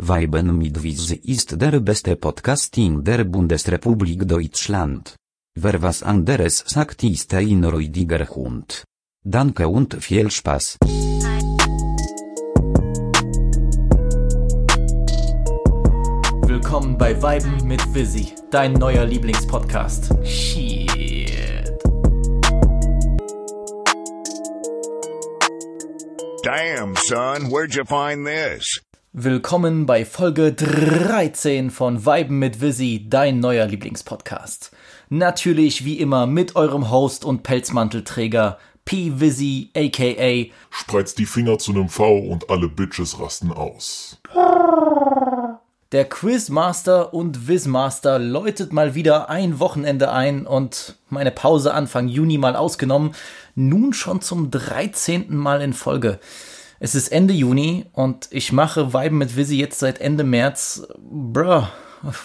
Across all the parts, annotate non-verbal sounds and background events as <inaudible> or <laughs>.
Weiben mit Wiz ist der beste Podcast in der Bundesrepublik Deutschland. Wer was anderes sagt ist ein räudiger Hund. Danke und viel Spaß. Willkommen bei Weiben mit Visi, dein neuer Lieblingspodcast. Shit. Damn, son, where'd you find this? Willkommen bei Folge 13 von Weiben mit Visi, dein neuer Lieblingspodcast. Natürlich wie immer mit eurem Host und Pelzmantelträger P. Visi, aka Spreizt die Finger zu nem V und alle Bitches rasten aus. Der Quizmaster und Wizmaster läutet mal wieder ein Wochenende ein und meine Pause Anfang Juni mal ausgenommen, nun schon zum 13. Mal in Folge. Es ist Ende Juni und ich mache Weiben mit Visi jetzt seit Ende März. Bruh,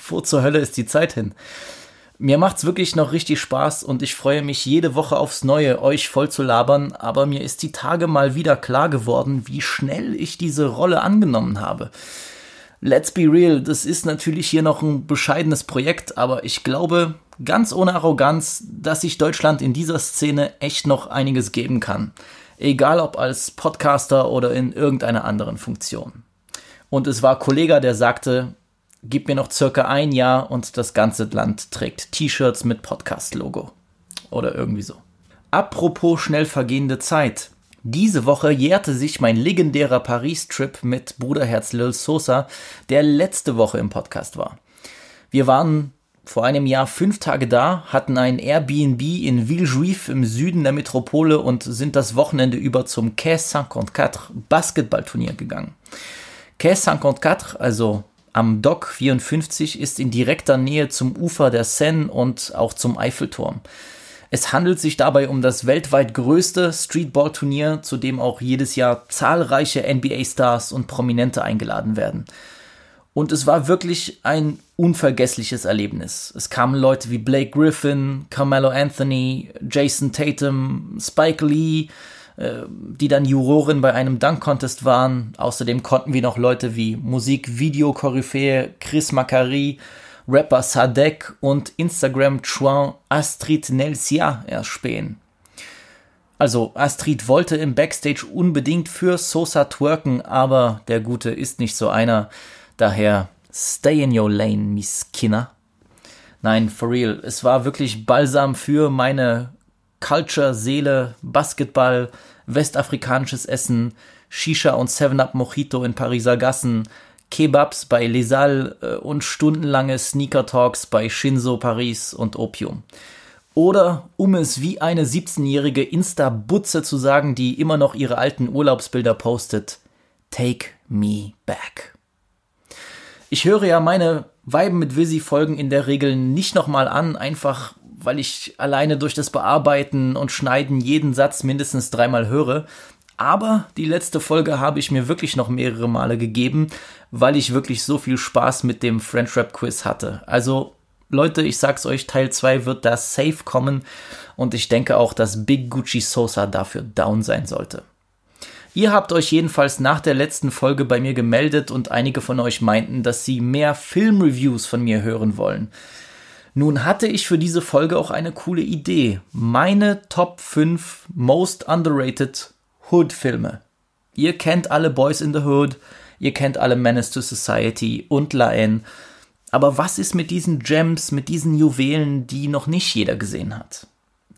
wo zur Hölle ist die Zeit hin? Mir macht's wirklich noch richtig Spaß und ich freue mich jede Woche aufs Neue, euch voll zu labern, aber mir ist die Tage mal wieder klar geworden, wie schnell ich diese Rolle angenommen habe. Let's be real, das ist natürlich hier noch ein bescheidenes Projekt, aber ich glaube, ganz ohne Arroganz, dass sich Deutschland in dieser Szene echt noch einiges geben kann. Egal ob als Podcaster oder in irgendeiner anderen Funktion. Und es war Kollega, der sagte, gib mir noch circa ein Jahr und das ganze Land trägt T-Shirts mit Podcast-Logo. Oder irgendwie so. Apropos schnell vergehende Zeit. Diese Woche jährte sich mein legendärer Paris-Trip mit Bruderherz Lil Sosa, der letzte Woche im Podcast war. Wir waren vor einem Jahr fünf Tage da, hatten ein Airbnb in Villejuif im Süden der Metropole und sind das Wochenende über zum Quai 54 Basketballturnier gegangen. Quai 54, also am Dock 54, ist in direkter Nähe zum Ufer der Seine und auch zum Eiffelturm. Es handelt sich dabei um das weltweit größte Streetball-Turnier, zu dem auch jedes Jahr zahlreiche NBA-Stars und Prominente eingeladen werden. Und es war wirklich ein unvergessliches Erlebnis. Es kamen Leute wie Blake Griffin, Carmelo Anthony, Jason Tatum, Spike Lee, äh, die dann Jurorin bei einem Dunk-Contest waren. Außerdem konnten wir noch Leute wie Musik-Video-Koryphäe Chris Macari, Rapper Sadek und Instagram-Chouin Astrid Nelsia erspähen. Also Astrid wollte im Backstage unbedingt für Sosa twerken, aber der Gute ist nicht so einer. Daher stay in your lane, Miss Kinder. Nein, for real. Es war wirklich Balsam für meine Culture, Seele, Basketball, westafrikanisches Essen, Shisha und 7-Up Mojito in Pariser Gassen, Kebabs bei Lesal äh, und stundenlange Sneaker Talks bei Shinzo Paris und Opium. Oder um es wie eine 17-jährige Insta-Butze zu sagen, die immer noch ihre alten Urlaubsbilder postet, Take me back. Ich höre ja meine Weiben mit Visi Folgen in der Regel nicht nochmal an, einfach weil ich alleine durch das Bearbeiten und Schneiden jeden Satz mindestens dreimal höre. Aber die letzte Folge habe ich mir wirklich noch mehrere Male gegeben, weil ich wirklich so viel Spaß mit dem French Rap Quiz hatte. Also Leute, ich sag's euch, Teil 2 wird da safe kommen und ich denke auch, dass Big Gucci Sosa dafür down sein sollte. Ihr habt euch jedenfalls nach der letzten Folge bei mir gemeldet und einige von euch meinten, dass sie mehr Filmreviews von mir hören wollen. Nun hatte ich für diese Folge auch eine coole Idee. Meine Top 5 Most Underrated Hood-Filme. Ihr kennt alle Boys in the Hood, ihr kennt alle Menace to Society und La Haine. Aber was ist mit diesen Gems, mit diesen Juwelen, die noch nicht jeder gesehen hat?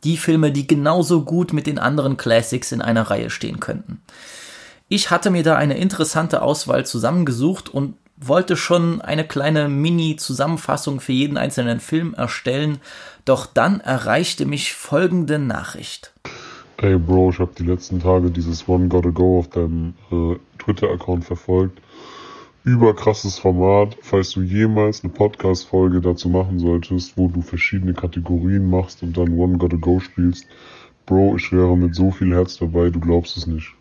Die Filme, die genauso gut mit den anderen Classics in einer Reihe stehen könnten. Ich hatte mir da eine interessante Auswahl zusammengesucht und wollte schon eine kleine Mini-Zusammenfassung für jeden einzelnen Film erstellen, doch dann erreichte mich folgende Nachricht. Ey Bro, ich habe die letzten Tage dieses One Gotta Go auf deinem äh, Twitter-Account verfolgt. Überkrasses Format. Falls du jemals eine Podcast-Folge dazu machen solltest, wo du verschiedene Kategorien machst und dann One Gotta Go spielst, Bro, ich wäre mit so viel Herz dabei, du glaubst es nicht.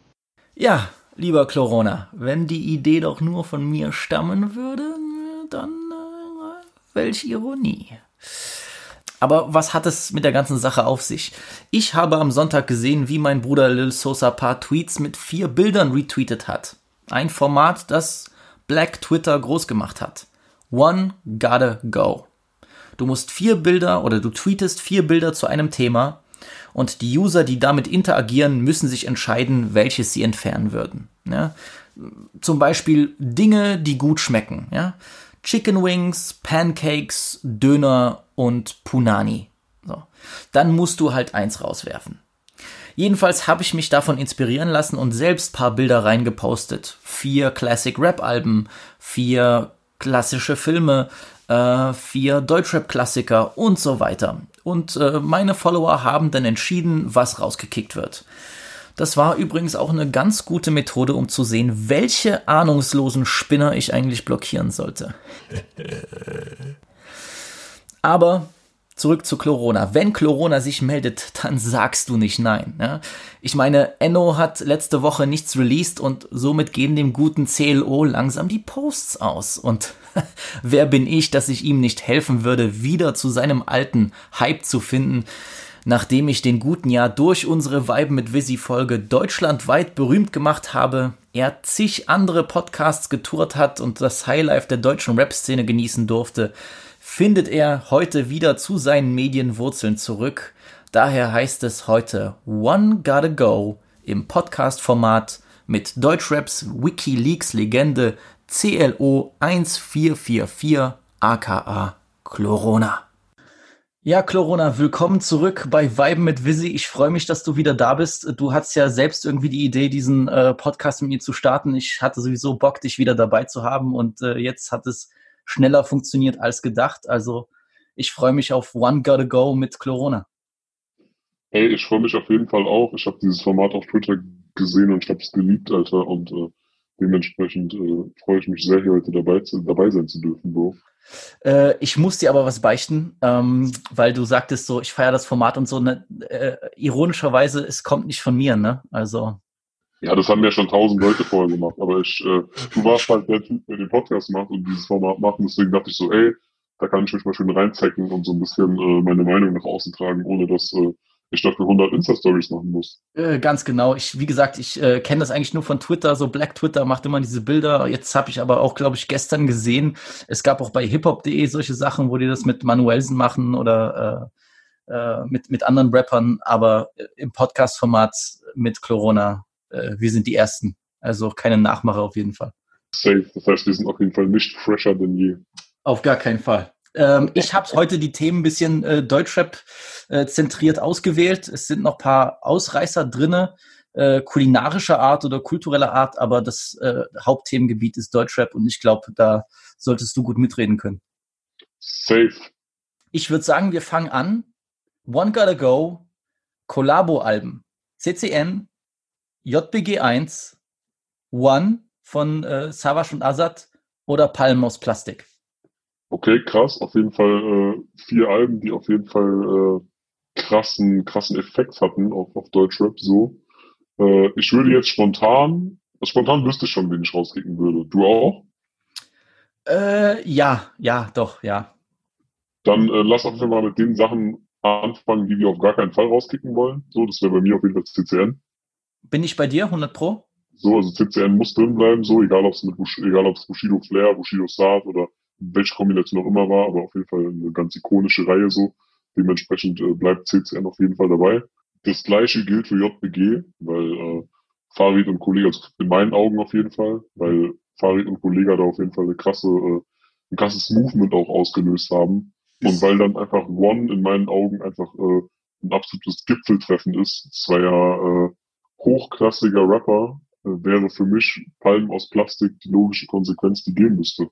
Ja, lieber Corona, wenn die Idee doch nur von mir stammen würde, dann äh, welch Ironie. Aber was hat es mit der ganzen Sache auf sich? Ich habe am Sonntag gesehen, wie mein Bruder Lil Sosa paar Tweets mit vier Bildern retweetet hat. Ein Format, das Black Twitter groß gemacht hat. One gotta go. Du musst vier Bilder oder du tweetest vier Bilder zu einem Thema und die User, die damit interagieren, müssen sich entscheiden, welches sie entfernen würden. Ja? Zum Beispiel Dinge, die gut schmecken. Ja? Chicken Wings, Pancakes, Döner und Punani. So. Dann musst du halt eins rauswerfen. Jedenfalls habe ich mich davon inspirieren lassen und selbst paar Bilder reingepostet. Vier Classic Rap Alben, vier klassische Filme, äh, vier Deutschrap-Klassiker und so weiter. Und äh, meine Follower haben dann entschieden, was rausgekickt wird. Das war übrigens auch eine ganz gute Methode, um zu sehen, welche ahnungslosen Spinner ich eigentlich blockieren sollte. <laughs> Aber Zurück zu Corona. Wenn Corona sich meldet, dann sagst du nicht nein. Ja? Ich meine, Enno hat letzte Woche nichts released und somit gehen dem guten CLO langsam die Posts aus. Und <laughs> wer bin ich, dass ich ihm nicht helfen würde, wieder zu seinem alten Hype zu finden, nachdem ich den guten Jahr durch unsere Vibe mit Visi Folge deutschlandweit berühmt gemacht habe, er zig andere Podcasts getourt hat und das Highlife der deutschen Rap-Szene genießen durfte, findet er heute wieder zu seinen Medienwurzeln zurück. Daher heißt es heute One Gotta Go im Podcast-Format mit Deutschraps Wikileaks-Legende CLO 1444 aka Chlorona. Ja, Chlorona, willkommen zurück bei Weiben mit Visi. Ich freue mich, dass du wieder da bist. Du hattest ja selbst irgendwie die Idee, diesen äh, Podcast mit mir zu starten. Ich hatte sowieso Bock, dich wieder dabei zu haben und äh, jetzt hat es schneller funktioniert als gedacht. Also ich freue mich auf One Gotta Go mit Corona. Hey, ich freue mich auf jeden Fall auch. Ich habe dieses Format auf Twitter gesehen und ich habe es geliebt, Alter. Und äh, dementsprechend äh, freue ich mich sehr, hier heute dabei, zu, dabei sein zu dürfen, Bro. Äh, ich muss dir aber was beichten, ähm, weil du sagtest so, ich feiere das Format und so. Ne, äh, ironischerweise, es kommt nicht von mir, ne? Also ja, das haben ja schon tausend Leute vorher gemacht, aber ich, äh, du warst halt der Typ, der den Podcast macht und dieses Format macht und deswegen dachte ich so, ey, da kann ich mich mal schön reinzecken und so ein bisschen äh, meine Meinung nach außen tragen, ohne dass äh, ich dafür 100 Insta-Stories machen muss. Äh, ganz genau. Ich, wie gesagt, ich äh, kenne das eigentlich nur von Twitter. So Black Twitter macht immer diese Bilder. Jetzt habe ich aber auch, glaube ich, gestern gesehen, es gab auch bei hiphop.de solche Sachen, wo die das mit Manuelsen machen oder äh, äh, mit, mit anderen Rappern, aber im Podcast-Format mit Corona äh, wir sind die Ersten. Also keine Nachmacher auf jeden Fall. Safe. Das heißt, wir sind auf jeden Fall nicht fresher denn je. Auf gar keinen Fall. Ähm, ich habe heute die Themen ein bisschen äh, Deutschrap äh, zentriert ausgewählt. Es sind noch ein paar Ausreißer drinne, äh, kulinarischer Art oder kultureller Art, aber das äh, Hauptthemengebiet ist Deutschrap und ich glaube, da solltest du gut mitreden können. Safe. Ich würde sagen, wir fangen an. One Gotta Go, Collabo-Alben. CCN, JBG 1, One von äh, Savage und Azad oder Palm aus Plastik? Okay, krass. Auf jeden Fall äh, vier Alben, die auf jeden Fall äh, krassen, krassen Effekt hatten auf, auf Deutschrap so. Äh, ich würde jetzt spontan, also spontan wüsste ich schon, wen ich rauskicken würde. Du auch? Äh, ja, ja, doch, ja. Dann äh, lass auf jeden Fall mit den Sachen anfangen, die wir auf gar keinen Fall rauskicken wollen. So, das wäre bei mir auf jeden Fall CCN. Bin ich bei dir, 100 Pro? So, also CCN muss drin bleiben, so, egal ob es mit Bush, egal ob es Bushido Flair, Bushido Saat oder welche Kombination auch immer war, aber auf jeden Fall eine ganz ikonische Reihe so. Dementsprechend äh, bleibt CCN auf jeden Fall dabei. Das gleiche gilt für JBG, weil äh, Farid und Kollege, also in meinen Augen auf jeden Fall, weil Farid und Kollege da auf jeden Fall eine krasse, äh, ein krasses Movement auch ausgelöst haben. Und weil dann einfach One in meinen Augen einfach äh, ein absolutes Gipfeltreffen ist. Es war ja äh, hochklassiger Rapper, äh, wäre für mich Palmen aus Plastik die logische Konsequenz, die gehen müsste.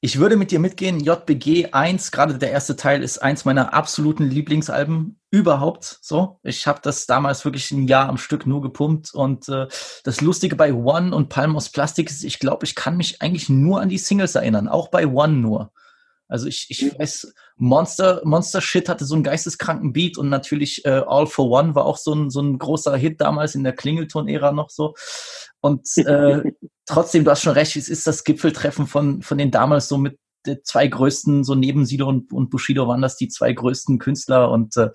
Ich würde mit dir mitgehen. JBG 1, gerade der erste Teil, ist eins meiner absoluten Lieblingsalben überhaupt. So, ich habe das damals wirklich ein Jahr am Stück nur gepumpt. Und äh, das Lustige bei One und Palm aus Plastik ist, ich glaube, ich kann mich eigentlich nur an die Singles erinnern. Auch bei One nur. Also ich, ich weiß, Monster, Monster Shit hatte so einen geisteskranken Beat und natürlich äh, All for One war auch so ein, so ein großer Hit damals in der Klingelton-Ära noch so. Und äh, <laughs> trotzdem, du hast schon recht, es ist das Gipfeltreffen von, von den damals so mit den zwei größten, so neben Sido und, und Bushido waren das die zwei größten Künstler und äh,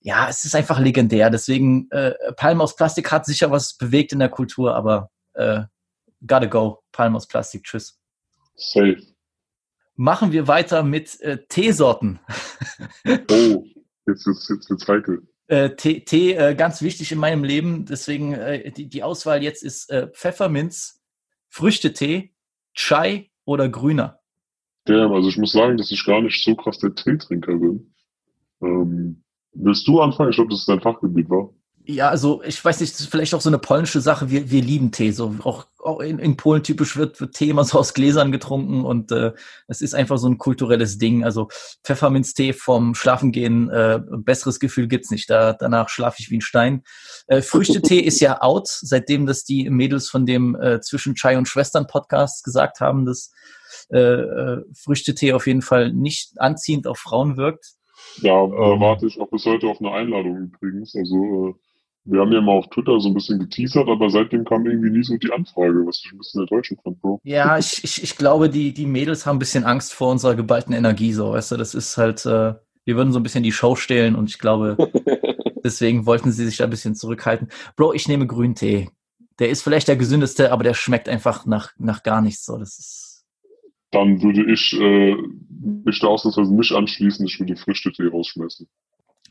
ja, es ist einfach legendär. Deswegen, äh, Palm aus Plastik hat sicher was bewegt in der Kultur, aber äh, gotta go. Palm aus Plastik. Tschüss. Safe. Machen wir weiter mit äh, Teesorten. <laughs> Oh, jetzt wird's, jetzt wird's heikel. Äh, Tee, Tee äh, ganz wichtig in meinem Leben. Deswegen äh, die, die Auswahl jetzt ist äh, Pfefferminz, Früchtetee, Chai oder Grüner. Damn, also ich muss sagen, dass ich gar nicht so krass der Teetrinker bin. Ähm, willst du anfangen? Ich glaube, das ist dein Fachgebiet, war. Ja, also ich weiß nicht, vielleicht auch so eine polnische Sache. Wir, wir lieben Tee. So auch, auch in, in Polen typisch wird, wird Tee immer so aus Gläsern getrunken und äh, es ist einfach so ein kulturelles Ding. Also Pfefferminztee vom Schlafengehen, äh, besseres Gefühl gibt's nicht. Da, danach schlafe ich wie ein Stein. Äh, Früchtetee <laughs> ist ja out, seitdem das die Mädels von dem äh, zwischen Chai und Schwestern Podcast gesagt haben, dass äh, äh, Früchtetee auf jeden Fall nicht anziehend auf Frauen wirkt. Ja, da warte ich auch bis heute auf eine Einladung übrigens. Also äh, wir haben ja mal auf Twitter so ein bisschen geteasert, aber seitdem kam irgendwie nie so die Anfrage, was ich ein bisschen enttäuschend fand, Bro. Ja, ich, ich, ich glaube, die, die Mädels haben ein bisschen Angst vor unserer geballten Energie, so, weißt du, das ist halt, äh, wir würden so ein bisschen die Show stehlen und ich glaube, <laughs> deswegen wollten sie sich da ein bisschen zurückhalten. Bro, ich nehme Grüntee. Der ist vielleicht der gesündeste, aber der schmeckt einfach nach, nach gar nichts, so, das ist, Dann würde ich äh, mich da ausnahmsweise nicht anschließen, ich würde Früchtetee rausschmeißen.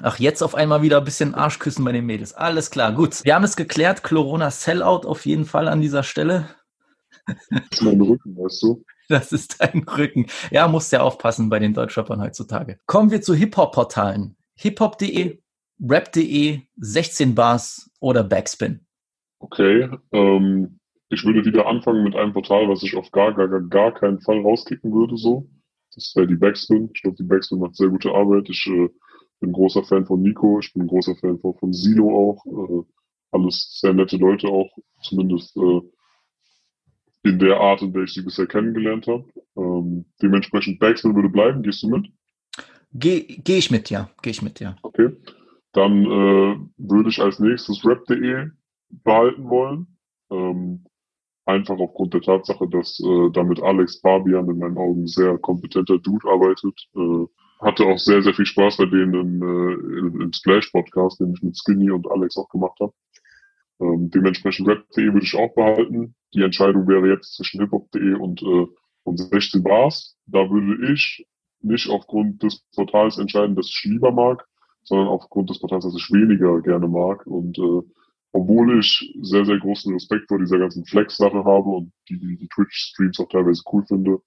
Ach, jetzt auf einmal wieder ein bisschen Arschküssen bei den Mädels. Alles klar, gut. Wir haben es geklärt. Corona Sellout auf jeden Fall an dieser Stelle. Das ist mein Rücken, weißt du? Das ist dein Rücken. Ja, musst ja aufpassen bei den Deutschrappern heutzutage. Kommen wir zu Hip-Hop-Portalen. Hiphop.de, Rap.de, 16 Bars oder Backspin. Okay, ähm, ich würde wieder anfangen mit einem Portal, was ich auf gar, gar, gar, gar keinen Fall rauskicken würde, so. Das wäre die Backspin. Ich glaube, die Backspin macht sehr gute Arbeit. Ich äh, bin großer Fan von Nico, ich bin ein großer Fan von, von Silo auch. Äh, alles sehr nette Leute auch, zumindest äh, in der Art, in der ich sie bisher kennengelernt habe. Ähm, dementsprechend Backspin würde bleiben. Gehst du mit? Gehe geh ich mit, ja. Gehe ich mit, ja. Okay. Dann äh, würde ich als nächstes rap.de behalten wollen. Ähm, einfach aufgrund der Tatsache, dass äh, damit Alex Barbian in meinen Augen sehr kompetenter Dude arbeitet. Äh, hatte auch sehr, sehr viel Spaß bei denen im, äh, im, Splash-Podcast, den ich mit Skinny und Alex auch gemacht habe. Ähm, dementsprechend Rap.de würde ich auch behalten. Die Entscheidung wäre jetzt zwischen hiphop.de und, äh, und 16 Bars. Da würde ich nicht aufgrund des Portals entscheiden, das ich lieber mag, sondern aufgrund des Portals, das ich weniger gerne mag. Und äh, obwohl ich sehr, sehr großen Respekt vor dieser ganzen Flex-Sache habe und die, die, die Twitch-Streams auch teilweise cool finde,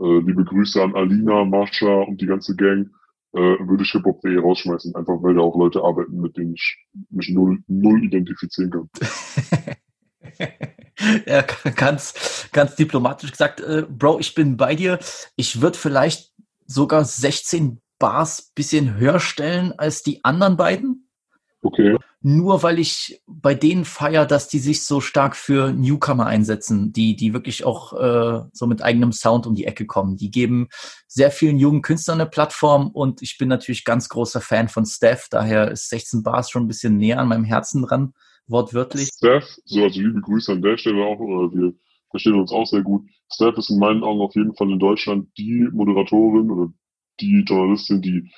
äh, liebe Grüße an Alina, Mascha und die ganze Gang, äh, würde ich Hip-Hop.de rausschmeißen, einfach weil da auch Leute arbeiten, mit denen ich mich null, null identifizieren kann. <laughs> ja, ganz, ganz diplomatisch gesagt, äh, Bro, ich bin bei dir. Ich würde vielleicht sogar 16 Bars bisschen höher stellen als die anderen beiden. Okay. Nur weil ich bei denen feier, dass die sich so stark für Newcomer einsetzen, die, die wirklich auch äh, so mit eigenem Sound um die Ecke kommen. Die geben sehr vielen jungen Künstlern eine Plattform und ich bin natürlich ganz großer Fan von Steph, daher ist 16 Bars schon ein bisschen näher an meinem Herzen dran, wortwörtlich. Steph, so also liebe Grüße an der Stelle auch, oder wir verstehen uns auch sehr gut. Steph ist in meinen Augen auf jeden Fall in Deutschland die Moderatorin oder die Journalistin, die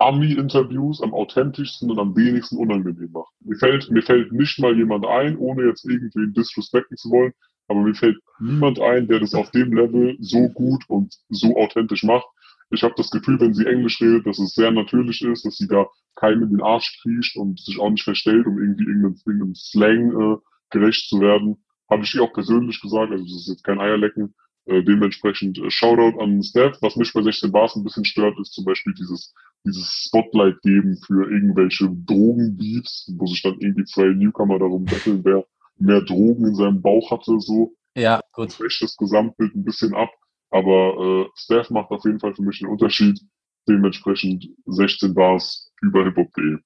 Ami-Interviews am authentischsten und am wenigsten unangenehm macht. Mir fällt, mir fällt nicht mal jemand ein, ohne jetzt irgendwie disrespekten zu wollen, aber mir fällt niemand ein, der das auf dem Level so gut und so authentisch macht. Ich habe das Gefühl, wenn sie Englisch redet, dass es sehr natürlich ist, dass sie da keinem in den Arsch kriecht und sich auch nicht verstellt, um irgendwie irgendeinem, irgendeinem Slang äh, gerecht zu werden. Habe ich ihr auch persönlich gesagt, also das ist jetzt kein Eierlecken. Äh, dementsprechend äh, Shoutout an Steph. Was mich bei 16 Bars ein bisschen stört, ist zum Beispiel dieses, dieses Spotlight geben für irgendwelche Drogenbeats, wo sich dann irgendwie zwei Newcomer darum betteln, wer mehr Drogen in seinem Bauch hatte, so. Ja, gut. Schwächt das Gesamtbild ein bisschen ab. Aber äh, Steph macht auf jeden Fall für mich einen Unterschied. Dementsprechend 16 Bars über hiphop.de.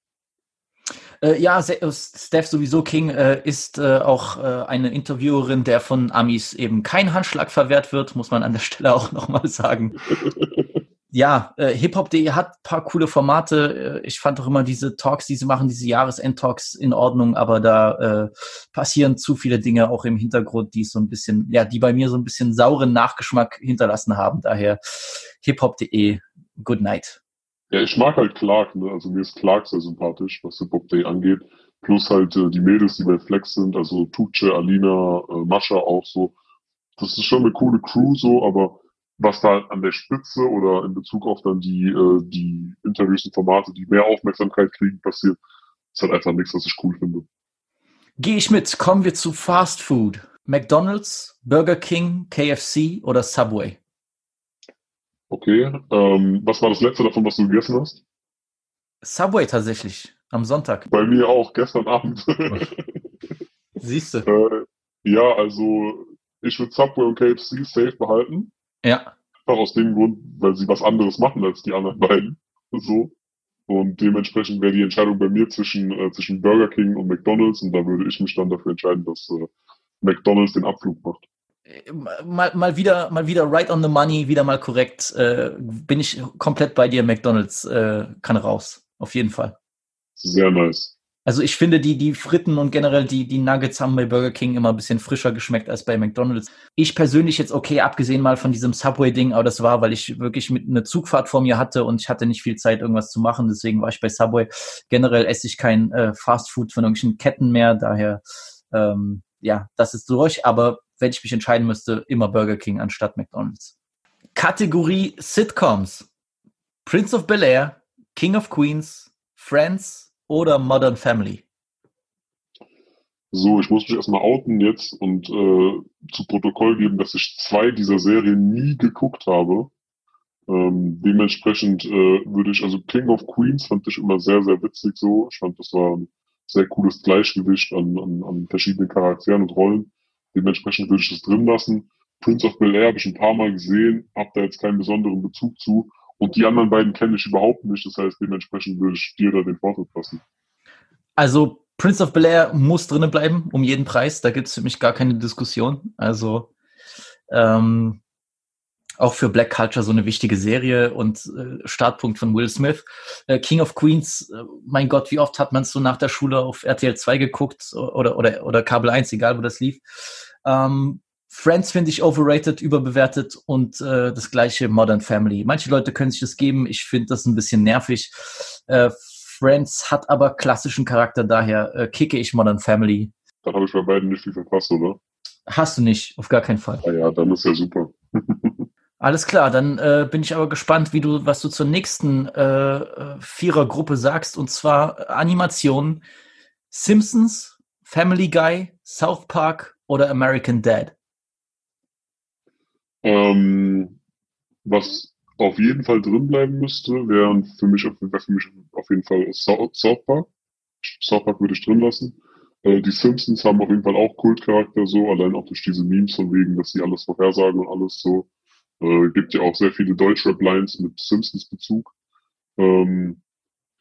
Äh, ja, äh, Steph sowieso King äh, ist äh, auch eine Interviewerin, der von Amis eben kein Handschlag verwehrt wird, muss man an der Stelle <laughs> auch nochmal sagen. <laughs> ja, hiphop.de hat paar coole Formate. Ich fand auch immer diese Talks, die sie machen, diese Jahresend-Talks in Ordnung, aber da passieren zu viele Dinge auch im Hintergrund, die so ein bisschen, ja, die bei mir so ein bisschen sauren Nachgeschmack hinterlassen haben. Daher hiphop.de, good night. Ja, ich mag halt Clark, ne? Also mir ist Clark sehr sympathisch, was Hip-Hop Day angeht. Plus halt äh, die Mädels, die bei Flex sind, also Tuche, Alina, äh, Mascha auch so. das ist schon eine coole Crew so, aber was da an der Spitze oder in Bezug auf dann die, äh, die Interviews und Formate, die mehr Aufmerksamkeit kriegen, passiert, ist halt einfach nichts, was ich cool finde. Gehe ich mit. Kommen wir zu Fast Food. McDonald's, Burger King, KFC oder Subway? Okay, ähm, was war das letzte davon, was du gegessen hast? Subway tatsächlich, am Sonntag. Bei mir auch, gestern Abend. <laughs> Siehst du? äh, ja, also ich würde Subway und KFC safe behalten. Ja. Einfach aus dem Grund, weil sie was anderes machen als die anderen beiden. So. Und dementsprechend wäre die Entscheidung bei mir zwischen, äh, zwischen Burger King und McDonalds und da würde ich mich dann dafür entscheiden, dass äh, McDonalds den Abflug macht. Mal, mal wieder, mal wieder right on the money, wieder mal korrekt. Äh, bin ich komplett bei dir. McDonalds äh, kann raus, auf jeden Fall. Sehr nice. Also ich finde, die, die Fritten und generell die, die Nuggets haben bei Burger King immer ein bisschen frischer geschmeckt als bei McDonalds. Ich persönlich jetzt okay, abgesehen mal von diesem Subway-Ding, aber das war, weil ich wirklich mit eine Zugfahrt vor mir hatte und ich hatte nicht viel Zeit, irgendwas zu machen. Deswegen war ich bei Subway. Generell esse ich kein äh, Fast Food von irgendwelchen Ketten mehr. Daher, ähm, ja, das ist durch. Aber wenn ich mich entscheiden müsste, immer Burger King anstatt McDonalds. Kategorie Sitcoms. Prince of Bel Air, King of Queens, Friends, oder Modern Family? So, ich muss mich erstmal outen jetzt und äh, zu Protokoll geben, dass ich zwei dieser Serien nie geguckt habe. Ähm, dementsprechend äh, würde ich, also King of Queens fand ich immer sehr, sehr witzig so. Ich fand, das war ein sehr cooles Gleichgewicht an, an, an verschiedenen Charakteren und Rollen. Dementsprechend würde ich das drin lassen. Prince of Bel Air habe ich ein paar Mal gesehen, habe da jetzt keinen besonderen Bezug zu. Und die anderen beiden kenne ich überhaupt nicht. Das heißt, dementsprechend würde ich dir da den Vortritt lassen. Also Prince of Bel Air muss drinnen bleiben, um jeden Preis. Da gibt es für mich gar keine Diskussion. Also ähm, auch für Black Culture so eine wichtige Serie und äh, Startpunkt von Will Smith. Äh, King of Queens, äh, mein Gott, wie oft hat man es so nach der Schule auf RTL 2 geguckt oder, oder, oder Kabel 1, egal wo das lief. Ähm, Friends finde ich overrated, überbewertet und äh, das gleiche Modern Family. Manche Leute können sich das geben, ich finde das ein bisschen nervig. Äh, Friends hat aber klassischen Charakter, daher äh, kicke ich Modern Family. Dann habe ich bei beiden nicht viel verpasst, oder? Hast du nicht, auf gar keinen Fall. Ah ja, dann ist ja super. Alles klar, dann äh, bin ich aber gespannt, wie du, was du zur nächsten äh, äh Vierergruppe sagst, und zwar Animationen Simpsons, Family Guy, South Park oder American Dad. Ähm, was auf jeden Fall drin bleiben müsste, wären für mich, wär für mich auf jeden Fall South Park. South Park würde ich drin lassen. Äh, die Simpsons haben auf jeden Fall auch Kultcharakter so, allein auch durch diese Memes von wegen, dass sie alles vorhersagen und alles so. Äh, gibt ja auch sehr viele Deutschrap-Lines mit Simpsons-Bezug. Ähm,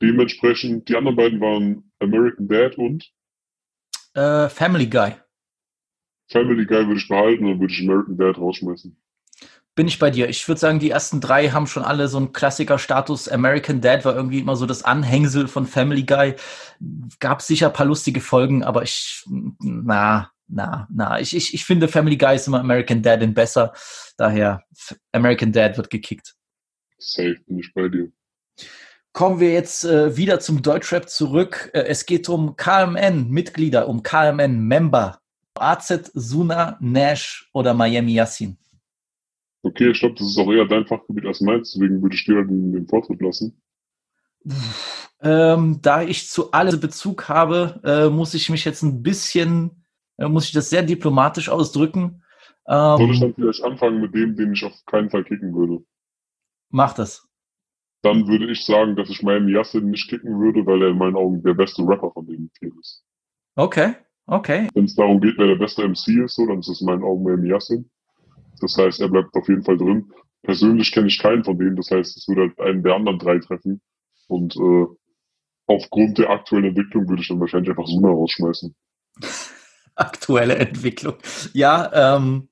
dementsprechend, die anderen beiden waren American Dad und äh, Family Guy. Family Guy würde ich behalten und würde ich American Dad rausschmeißen bin ich bei dir. Ich würde sagen, die ersten drei haben schon alle so einen Klassiker-Status. American Dad war irgendwie immer so das Anhängsel von Family Guy. Gab sicher ein paar lustige Folgen, aber ich, na, na, na. Ich, ich, ich finde Family Guy ist immer American Dad in besser. Daher, American Dad wird gekickt. Safe, bin ich bei dir. Kommen wir jetzt äh, wieder zum Deutschrap zurück. Äh, es geht um KMN-Mitglieder, um KMN-Member. AZ, Suna, Nash oder Miami Yassin. Okay, ich glaube, das ist auch eher dein Fachgebiet als meins, deswegen würde ich dir den, den Vortritt lassen. Ähm, da ich zu alle Bezug habe, äh, muss ich mich jetzt ein bisschen, muss ich das sehr diplomatisch ausdrücken. Ähm, Soll ich dann vielleicht anfangen mit dem, den ich auf keinen Fall kicken würde? Mach das. Dann würde ich sagen, dass ich meinen Yassin nicht kicken würde, weil er in meinen Augen der beste Rapper von den vier ist. Okay, okay. Wenn es darum geht, wer der beste MC ist, so, dann ist es in meinen Augen mehr Yassin. Das heißt, er bleibt auf jeden Fall drin. Persönlich kenne ich keinen von denen. Das heißt, es würde halt einen der anderen drei treffen. Und äh, aufgrund der aktuellen Entwicklung würde ich dann wahrscheinlich einfach Suna rausschmeißen. <laughs> <laughs> Aktuelle Entwicklung. Ja, ähm,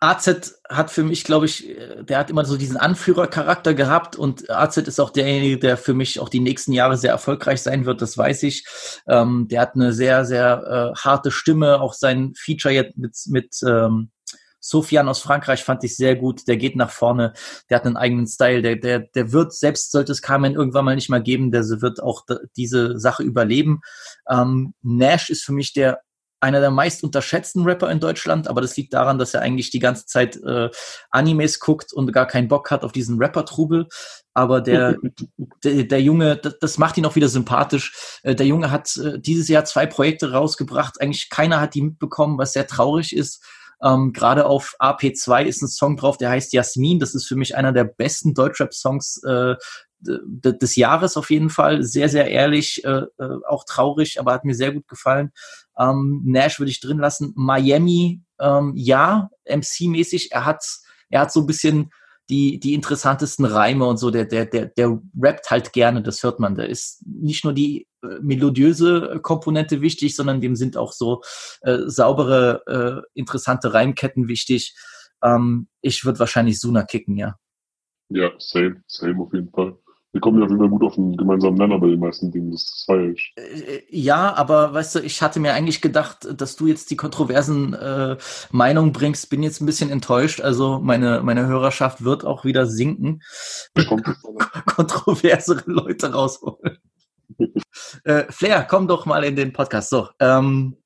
AZ hat für mich, glaube ich, der hat immer so diesen Anführercharakter gehabt und AZ ist auch derjenige, der für mich auch die nächsten Jahre sehr erfolgreich sein wird, das weiß ich. Ähm, der hat eine sehr, sehr äh, harte Stimme, auch sein Feature jetzt mit, mit ähm, Sofian aus Frankreich fand ich sehr gut. Der geht nach vorne. Der hat einen eigenen Style. Der, der, der wird, selbst sollte es Carmen irgendwann mal nicht mal geben, der wird auch diese Sache überleben. Ähm, Nash ist für mich der einer der meist unterschätzten Rapper in Deutschland, aber das liegt daran, dass er eigentlich die ganze Zeit äh, Animes guckt und gar keinen Bock hat auf diesen Rapper-Trubel. Aber der, <laughs> der, der Junge, das, macht ihn auch wieder sympathisch. Äh, der Junge hat äh, dieses Jahr zwei Projekte rausgebracht. Eigentlich keiner hat die mitbekommen, was sehr traurig ist. Ähm, Gerade auf AP2 ist ein Song drauf, der heißt Jasmin. Das ist für mich einer der besten Deutschrap-Songs äh, des Jahres auf jeden Fall. Sehr, sehr ehrlich, äh, äh, auch traurig, aber hat mir sehr gut gefallen. Ähm, Nash würde ich drin lassen. Miami, ähm, ja, MC-mäßig. Er hat, er hat so ein bisschen die, die interessantesten Reime und so. Der, der, der, der rappt halt gerne, das hört man. Da ist nicht nur die äh, melodiöse Komponente wichtig, sondern dem sind auch so äh, saubere, äh, interessante Reimketten wichtig. Ähm, ich würde wahrscheinlich Suna kicken, ja. Ja, same, same auf jeden Fall. Wir kommen ja immer gut auf einen gemeinsamen Nenner bei den meisten Dingen, das feiere ich. Äh, ja, aber weißt du, ich hatte mir eigentlich gedacht, dass du jetzt die kontroversen äh, Meinungen bringst, bin jetzt ein bisschen enttäuscht. Also meine, meine Hörerschaft wird auch wieder sinken. <laughs> Kontroversere Leute rausholen. <laughs> äh, Flair, komm doch mal in den Podcast. So, ähm,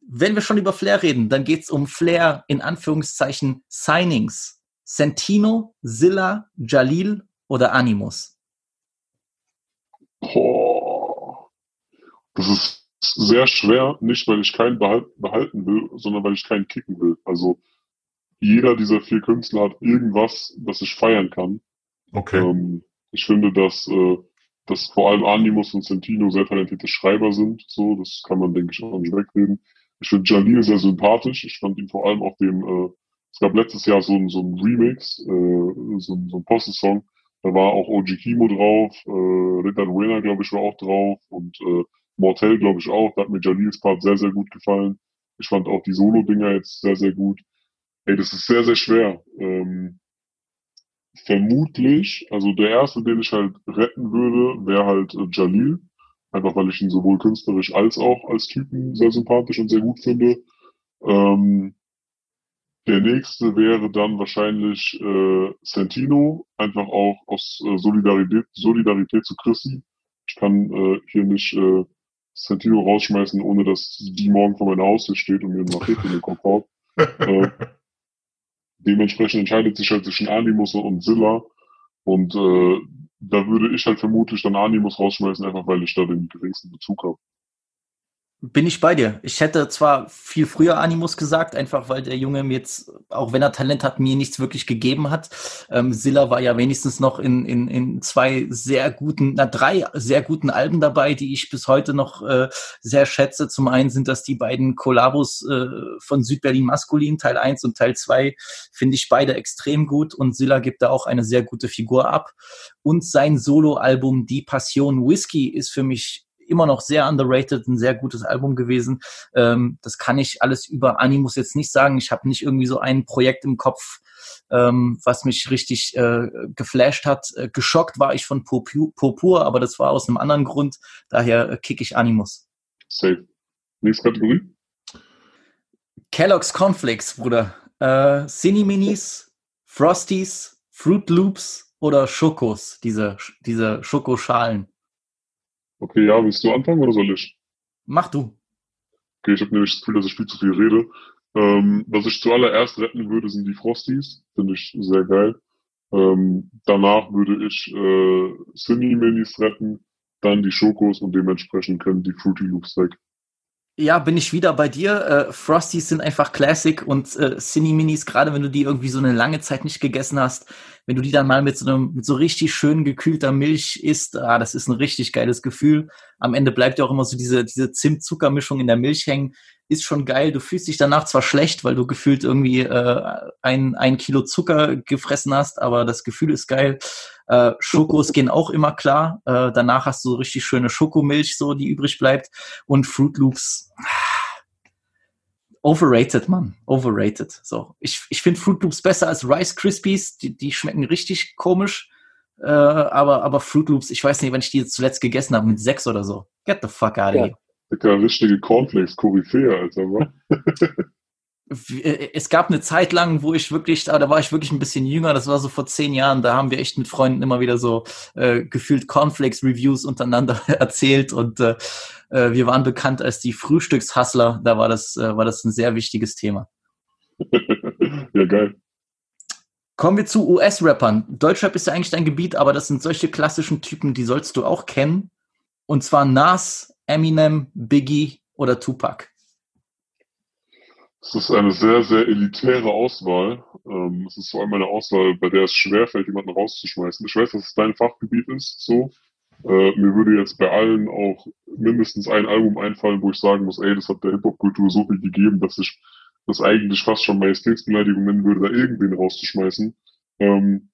wenn wir schon über Flair reden, dann geht's um Flair in Anführungszeichen Signings. Sentino, Silla, Jalil oder Animus? Boah. Das ist sehr schwer, nicht weil ich keinen behalten will, sondern weil ich keinen kicken will. Also jeder dieser vier Künstler hat irgendwas, das ich feiern kann. Okay. Ähm, ich finde, dass, äh, dass vor allem Animus und Sentino sehr talentierte Schreiber sind. So, das kann man, denke ich, auch nicht wegreden. Ich finde Jalil sehr sympathisch. Ich fand ihn vor allem auf dem, äh, es gab letztes Jahr so so ein Remix, äh, so, so ein Posse-Song da war auch OG Kimo drauf, äh, Richard Wiener, glaube ich, war auch drauf und äh, Mortel, glaube ich, auch. Da hat mir Jalils Part sehr, sehr gut gefallen. Ich fand auch die Solo-Dinger jetzt sehr, sehr gut. Ey, das ist sehr, sehr schwer. Ähm, vermutlich, also der erste, den ich halt retten würde, wäre halt äh, Jalil. Einfach weil ich ihn sowohl künstlerisch als auch als Typen sehr sympathisch und sehr gut finde. Ähm, der nächste wäre dann wahrscheinlich äh, Sentino, einfach auch aus äh, Solidarität, Solidarität zu Chrissy. Ich kann äh, hier nicht äh, Sentino rausschmeißen, ohne dass die morgen vor meiner Haustür steht und mir eine Machete in den Kopf haut. äh, <laughs> dementsprechend entscheidet sich halt zwischen Animus und Zilla. Und äh, da würde ich halt vermutlich dann Animus rausschmeißen, einfach weil ich da den geringsten Bezug habe. Bin ich bei dir. Ich hätte zwar viel früher Animus gesagt, einfach weil der Junge mir jetzt, auch wenn er Talent hat, mir nichts wirklich gegeben hat. Ähm, Silla war ja wenigstens noch in, in, in zwei sehr guten, na drei sehr guten Alben dabei, die ich bis heute noch äh, sehr schätze. Zum einen sind das die beiden Kollabos äh, von Südberlin Maskulin, Teil 1 und Teil 2, finde ich beide extrem gut und Silla gibt da auch eine sehr gute Figur ab. Und sein Soloalbum Die Passion Whisky ist für mich immer noch sehr underrated, ein sehr gutes Album gewesen. Ähm, das kann ich alles über Animus jetzt nicht sagen. Ich habe nicht irgendwie so ein Projekt im Kopf, ähm, was mich richtig äh, geflasht hat. Äh, geschockt war ich von Purpur, aber das war aus einem anderen Grund. Daher äh, kick ich Animus. Safe. Nächste Kategorie? Kellogg's Cornflakes, Bruder. Äh, Cineminis, Frosties, Fruit Loops oder Schokos, diese, diese Schokoschalen. Okay, ja, willst du anfangen oder soll ich? Mach du. Okay, ich habe nämlich das Gefühl, dass ich viel zu viel rede. Ähm, was ich zuallererst retten würde, sind die Frosties. Finde ich sehr geil. Ähm, danach würde ich äh, Cindy Minis retten, dann die Schokos und dementsprechend können die Fruity Loops weg. Ja, bin ich wieder bei dir. Äh, Frosties sind einfach Classic und äh, Cine Minis, gerade wenn du die irgendwie so eine lange Zeit nicht gegessen hast, wenn du die dann mal mit so einem mit so richtig schön gekühlter Milch isst, ah, das ist ein richtig geiles Gefühl. Am Ende bleibt ja auch immer so diese diese Zimt-Zuckermischung in der Milch hängen ist schon geil. Du fühlst dich danach zwar schlecht, weil du gefühlt irgendwie äh, ein, ein Kilo Zucker gefressen hast, aber das Gefühl ist geil. Äh, Schokos gehen auch immer klar. Äh, danach hast du so richtig schöne Schokomilch, so die übrig bleibt. Und Fruit Loops. Overrated, Mann. Overrated. So. Ich, ich finde Fruit Loops besser als Rice Krispies. Die, die schmecken richtig komisch. Äh, aber, aber Fruit Loops, ich weiß nicht, wann ich die zuletzt gegessen habe, mit sechs oder so. Get the fuck out of here. Dicker, richtige Cornflakes, Koryphäe, Alter, wa? äh, es gab eine Zeit lang, wo ich wirklich, da war ich wirklich ein bisschen jünger, das war so vor zehn Jahren, da haben wir echt mit Freunden immer wieder so äh, gefühlt Cornflakes-Reviews untereinander <laughs> erzählt und äh, äh, wir waren bekannt als die Frühstückshustler, da war das, äh, war das ein sehr wichtiges Thema. <laughs> ja, geil. Kommen wir zu US-Rappern. Deutschrap ist ja eigentlich dein Gebiet, aber das sind solche klassischen Typen, die sollst du auch kennen. Und zwar Nas, Eminem, Biggie oder Tupac. Es ist eine sehr, sehr elitäre Auswahl. Ähm, es ist vor allem eine Auswahl, bei der es schwerfällt, jemanden rauszuschmeißen. Ich weiß, dass es dein Fachgebiet ist, so. Äh, mir würde jetzt bei allen auch mindestens ein Album einfallen, wo ich sagen muss, ey, das hat der Hip-Hop-Kultur so viel gegeben, dass ich das eigentlich fast schon Majestätsbeleidigung nennen würde, da irgendwen rauszuschmeißen. Ähm,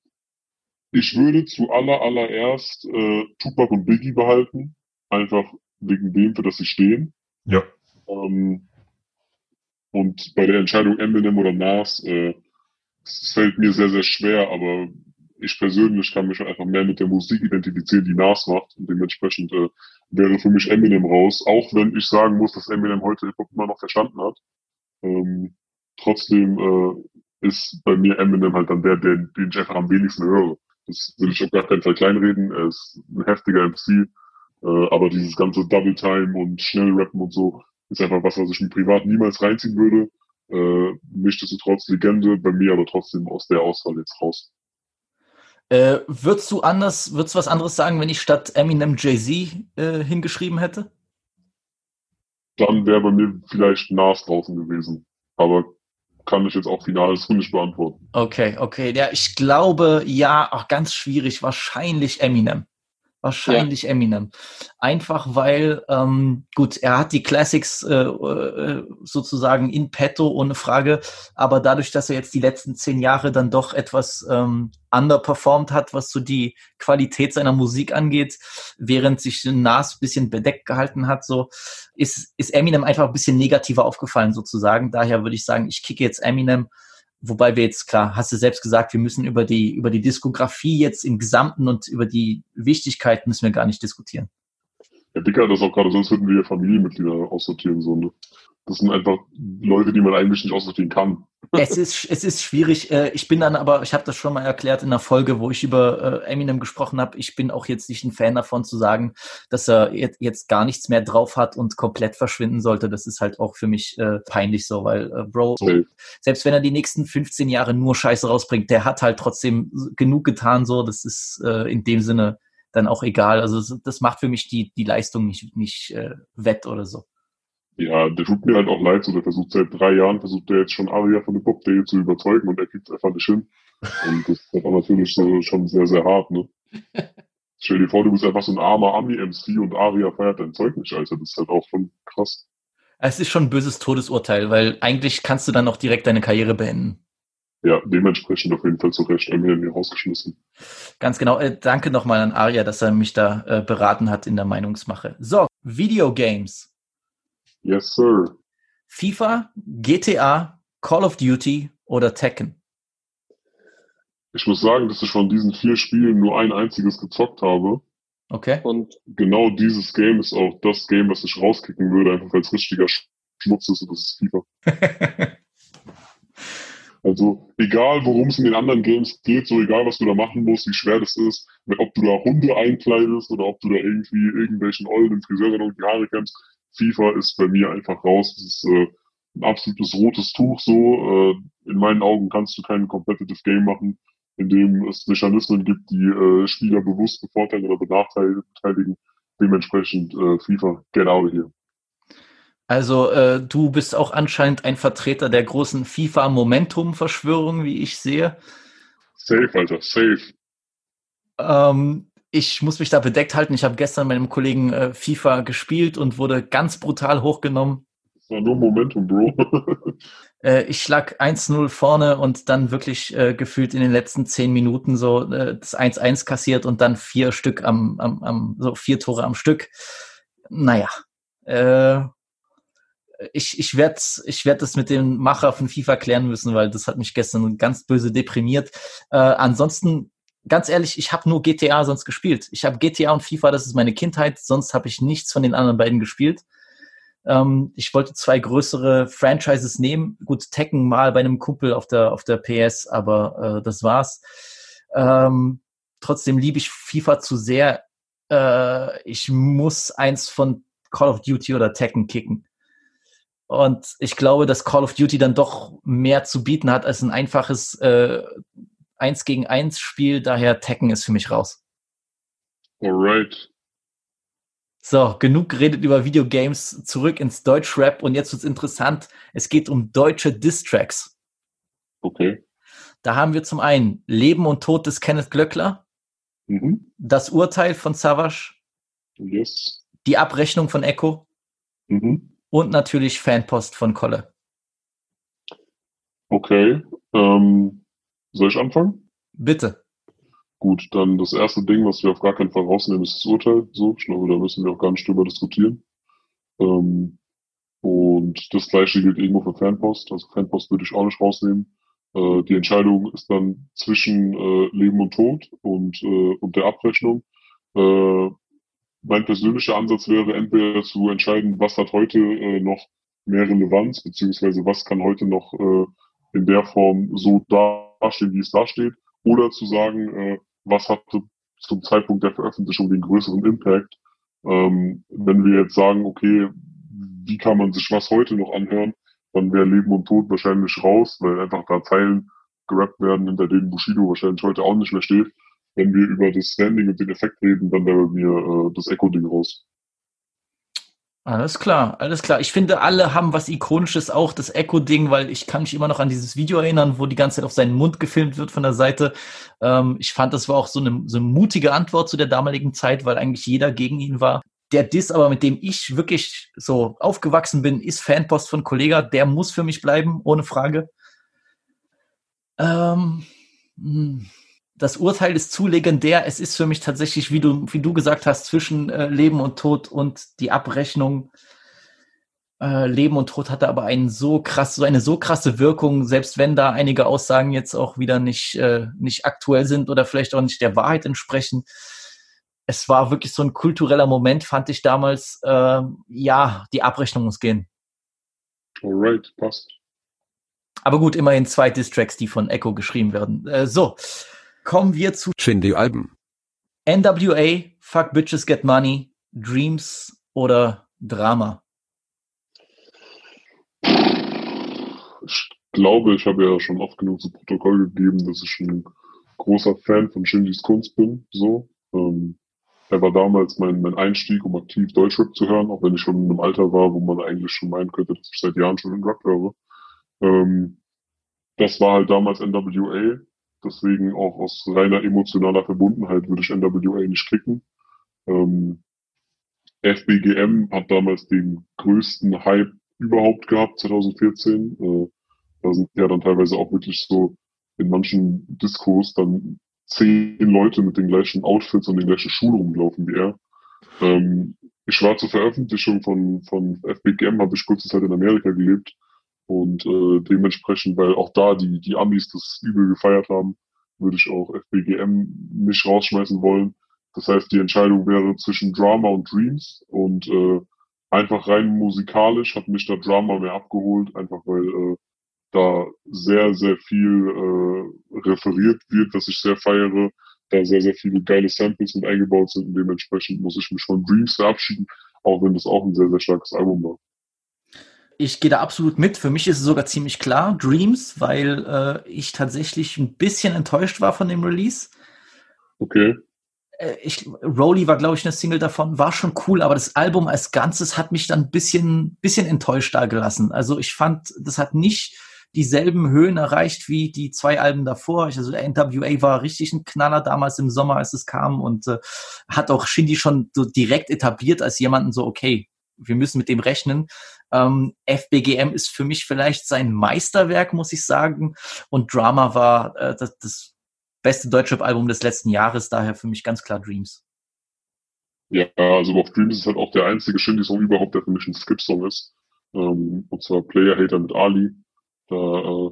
ich würde zu aller, allererst äh, Tupac und Biggie behalten, einfach wegen dem, für das sie stehen. Ja. Ähm, und bei der Entscheidung Eminem oder Nas, äh, es fällt mir sehr, sehr schwer, aber ich persönlich kann mich einfach mehr mit der Musik identifizieren, die Nas macht. Und dementsprechend äh, wäre für mich Eminem raus, auch wenn ich sagen muss, dass Eminem heute Hip-Hop immer noch verstanden hat. Ähm, trotzdem äh, ist bei mir Eminem halt dann der, den, den ich einfach am wenigsten höre. Das will ich auf gar keinen Fall kleinreden. Er ist ein heftiger MC, äh, aber dieses ganze Double Time und schnell rappen und so, ist einfach was, was ich mir privat niemals reinziehen würde. Äh, nichtsdestotrotz Legende, bei mir aber trotzdem aus der Auswahl jetzt raus. Äh, würdest du anders, würdest du was anderes sagen, wenn ich statt Eminem Jay-Z äh, hingeschrieben hätte? Dann wäre bei mir vielleicht Nas draußen gewesen. Aber kann ich jetzt auch final so nicht beantworten. Okay, okay. Ja, ich glaube, ja, auch ganz schwierig, wahrscheinlich Eminem. Wahrscheinlich ja. Eminem. Einfach weil, ähm, gut, er hat die Classics äh, äh, sozusagen in petto, ohne Frage. Aber dadurch, dass er jetzt die letzten zehn Jahre dann doch etwas ähm, underperformed hat, was so die Qualität seiner Musik angeht, während sich Nas ein bisschen bedeckt gehalten hat, so ist, ist Eminem einfach ein bisschen negativer aufgefallen sozusagen. Daher würde ich sagen, ich kicke jetzt Eminem Wobei wir jetzt, klar, hast du selbst gesagt, wir müssen über die, über die Diskografie jetzt im Gesamten und über die Wichtigkeit müssen wir gar nicht diskutieren. Ja, Dicker, das ist auch gerade so, als würden wir Familienmitglieder aussortieren, so, ne? Das sind einfach Leute, die man eigentlich nicht aussortieren kann. Es ist, es ist schwierig. Äh, ich bin dann aber, ich habe das schon mal erklärt in der Folge, wo ich über äh, Eminem gesprochen habe. Ich bin auch jetzt nicht ein Fan davon zu sagen, dass er jetzt gar nichts mehr drauf hat und komplett verschwinden sollte. Das ist halt auch für mich äh, peinlich so, weil Bro, Safe. selbst wenn er die nächsten 15 Jahre nur Scheiße rausbringt, der hat halt trotzdem genug getan. So, das ist in dem Sinne dann auch egal. Also das macht für mich die die Leistung nicht nicht wett oder so. Ja, der tut mir halt auch leid, so der versucht seit drei Jahren, versucht er jetzt schon Aria von der Pop Day zu überzeugen und er kriegt es einfach nicht hin. Und das ist auch natürlich so schon sehr, sehr hart, ne? <laughs> Stell dir vor, du bist einfach so ein armer Ami-MC und Aria feiert dein Zeug nicht, Alter. Das ist halt auch schon krass. Es ist schon ein böses Todesurteil, weil eigentlich kannst du dann auch direkt deine Karriere beenden. Ja, dementsprechend auf jeden Fall zu Recht Eminem mir rausgeschmissen. Ganz genau. Äh, danke nochmal an Aria, dass er mich da äh, beraten hat in der Meinungsmache. So, Videogames. Yes, sir. FIFA, GTA, Call of Duty oder Tekken? Ich muss sagen, dass ich von diesen vier Spielen nur ein einziges gezockt habe. Okay. Und genau dieses Game ist auch das Game, was ich rauskicken würde, einfach weil es richtiger Schmutz ist und das ist FIFA. <laughs> also egal, worum es in den anderen Games geht, so egal, was du da machen musst, wie schwer das ist, ob du da Hunde einkleidest oder ob du da irgendwie irgendwelchen Ollen im Friseursalon die Haare kämmst, FIFA ist bei mir einfach raus. Das ist äh, ein absolutes rotes Tuch so. Äh, in meinen Augen kannst du kein competitive Game machen, in dem es Mechanismen gibt, die äh, Spieler bewusst bevorteilen oder benachteiligen. Dementsprechend äh, FIFA, get out of here. Also äh, du bist auch anscheinend ein Vertreter der großen FIFA-Momentum-Verschwörung, wie ich sehe. Safe, Alter, safe. Ähm, ich muss mich da bedeckt halten. Ich habe gestern mit einem Kollegen äh, FIFA gespielt und wurde ganz brutal hochgenommen. Das war nur Momentum, Bro. <laughs> äh, ich lag 1-0 vorne und dann wirklich äh, gefühlt in den letzten zehn Minuten so äh, das 1-1 kassiert und dann vier Stück am, am, am, so vier Tore am Stück. Naja. Äh, ich, ich werde ich werd das mit dem Macher von FIFA klären müssen, weil das hat mich gestern ganz böse deprimiert. Äh, ansonsten ganz ehrlich, ich habe nur GTA sonst gespielt. Ich habe GTA und FIFA, das ist meine Kindheit, sonst habe ich nichts von den anderen beiden gespielt. Ähm, ich wollte zwei größere Franchises nehmen. Gut, Tekken mal bei einem Kumpel auf der, auf der PS, aber äh, das war's. Ähm, trotzdem liebe ich FIFA zu sehr. Äh, ich muss eins von Call of Duty oder Tekken kicken. Und ich glaube, dass Call of Duty dann doch mehr zu bieten hat als ein einfaches äh, 1 gegen 1 Spiel. Daher Tekken ist für mich raus. Alright. So, genug geredet über Videogames, zurück ins Deutschrap und jetzt wird's interessant. Es geht um deutsche Distracks. Okay. Da haben wir zum einen Leben und Tod des Kenneth Glöckler, Mhm. das Urteil von Savage, Yes. die Abrechnung von Echo Mhm. und natürlich Fanpost von Kolle. Okay. Ähm, soll ich anfangen? Bitte. Gut, dann das erste Ding, was wir auf gar keinen Fall rausnehmen, ist das Urteil. So, ich glaube, da müssen wir auch gar nicht drüber diskutieren. Ähm, und das gleiche gilt irgendwo für Fanpost. Also Fanpost würde ich auch nicht rausnehmen. Äh, die Entscheidung ist dann zwischen äh, Leben und Tod und, äh, und der Abrechnung. Äh, mein persönlicher Ansatz wäre entweder zu entscheiden, was hat heute äh, noch mehr Relevanz, beziehungsweise was kann heute noch äh, in der Form so dastehen, wie es dasteht, oder zu sagen, äh, was hatte zum Zeitpunkt der Veröffentlichung den größeren Impact. Ähm, wenn wir jetzt sagen, okay, wie kann man sich was heute noch anhören, dann wäre Leben und Tod wahrscheinlich raus, weil einfach da Zeilen gerappt werden, hinter denen Bushido wahrscheinlich heute auch nicht mehr steht. Wenn wir über das Standing und den Effekt reden, dann wäre mir äh, das Echo-Ding raus. Alles klar, alles klar. Ich finde, alle haben was Ikonisches, auch das Echo-Ding, weil ich kann mich immer noch an dieses Video erinnern, wo die ganze Zeit auf seinen Mund gefilmt wird von der Seite. Ähm, ich fand, das war auch so eine, so eine mutige Antwort zu der damaligen Zeit, weil eigentlich jeder gegen ihn war. Der Diss, aber mit dem ich wirklich so aufgewachsen bin, ist Fanpost von Kollega. Der muss für mich bleiben, ohne Frage. Ähm, hm. Das Urteil ist zu legendär. Es ist für mich tatsächlich, wie du, wie du gesagt hast, zwischen äh, Leben und Tod und die Abrechnung. Äh, Leben und Tod hatte aber einen so krass, so eine so krasse Wirkung, selbst wenn da einige Aussagen jetzt auch wieder nicht, äh, nicht aktuell sind oder vielleicht auch nicht der Wahrheit entsprechen. Es war wirklich so ein kultureller Moment, fand ich damals. Äh, ja, die Abrechnung muss gehen. Alright, passt. Aber gut, immerhin zwei Distracks, die von Echo geschrieben werden. Äh, so, kommen wir zu Shindy-Alben. NWA, Fuck Bitches Get Money, Dreams oder Drama. Ich glaube, ich habe ja schon oft genug zu Protokoll gegeben, dass ich ein großer Fan von Shindys Kunst bin. So, ähm, er war damals mein, mein Einstieg, um aktiv Deutschrap zu hören, auch wenn ich schon in einem Alter war, wo man eigentlich schon meinen könnte, dass ich seit Jahren schon in Rap höre. Ähm, das war halt damals NWA, deswegen auch aus reiner emotionaler Verbundenheit würde ich NWA nicht kicken. Ähm, FBGM hat damals den größten Hype überhaupt gehabt, 2014. Äh, da sind ja dann teilweise auch wirklich so in manchen Diskos dann zehn Leute mit den gleichen Outfits und den gleichen Schuhen rumgelaufen wie er. Ähm, ich war zur Veröffentlichung von, von FBGM, habe ich kurze Zeit in Amerika gelebt und äh, dementsprechend, weil auch da die, die Amis das übel gefeiert haben, würde ich auch FBGM nicht rausschmeißen wollen. Das heißt, die Entscheidung wäre zwischen Drama und Dreams und äh, einfach rein musikalisch hat mich da Drama mehr abgeholt, einfach weil äh, da sehr, sehr viel äh, referiert wird, was ich sehr feiere, da sehr, sehr viele geile Samples mit eingebaut sind und dementsprechend muss ich mich von Dreams verabschieden, auch wenn das auch ein sehr, sehr starkes Album war. Ich gehe da absolut mit. Für mich ist es sogar ziemlich klar, Dreams, weil äh, ich tatsächlich ein bisschen enttäuscht war von dem Release. Okay. Äh, ich, Rolly war, glaube ich, eine Single davon, war schon cool, aber das Album als Ganzes hat mich dann ein bisschen, bisschen enttäuscht da gelassen. Also ich fand, das hat nicht dieselben Höhen erreicht wie die zwei Alben davor. Also NWA war richtig ein Knaller damals im Sommer, als es kam und äh, hat auch Shindy schon so direkt etabliert als jemanden so, okay, wir müssen mit dem rechnen. Ähm, FBGM ist für mich vielleicht sein Meisterwerk, muss ich sagen. Und Drama war äh, das, das beste Deutschrap-Album des letzten Jahres, daher für mich ganz klar Dreams. Ja, also auf Dreams ist halt auch der einzige Shindy-Song überhaupt, der für mich ein Skip-Song ist. Ähm, und zwar Player Hater mit Ali. Da äh,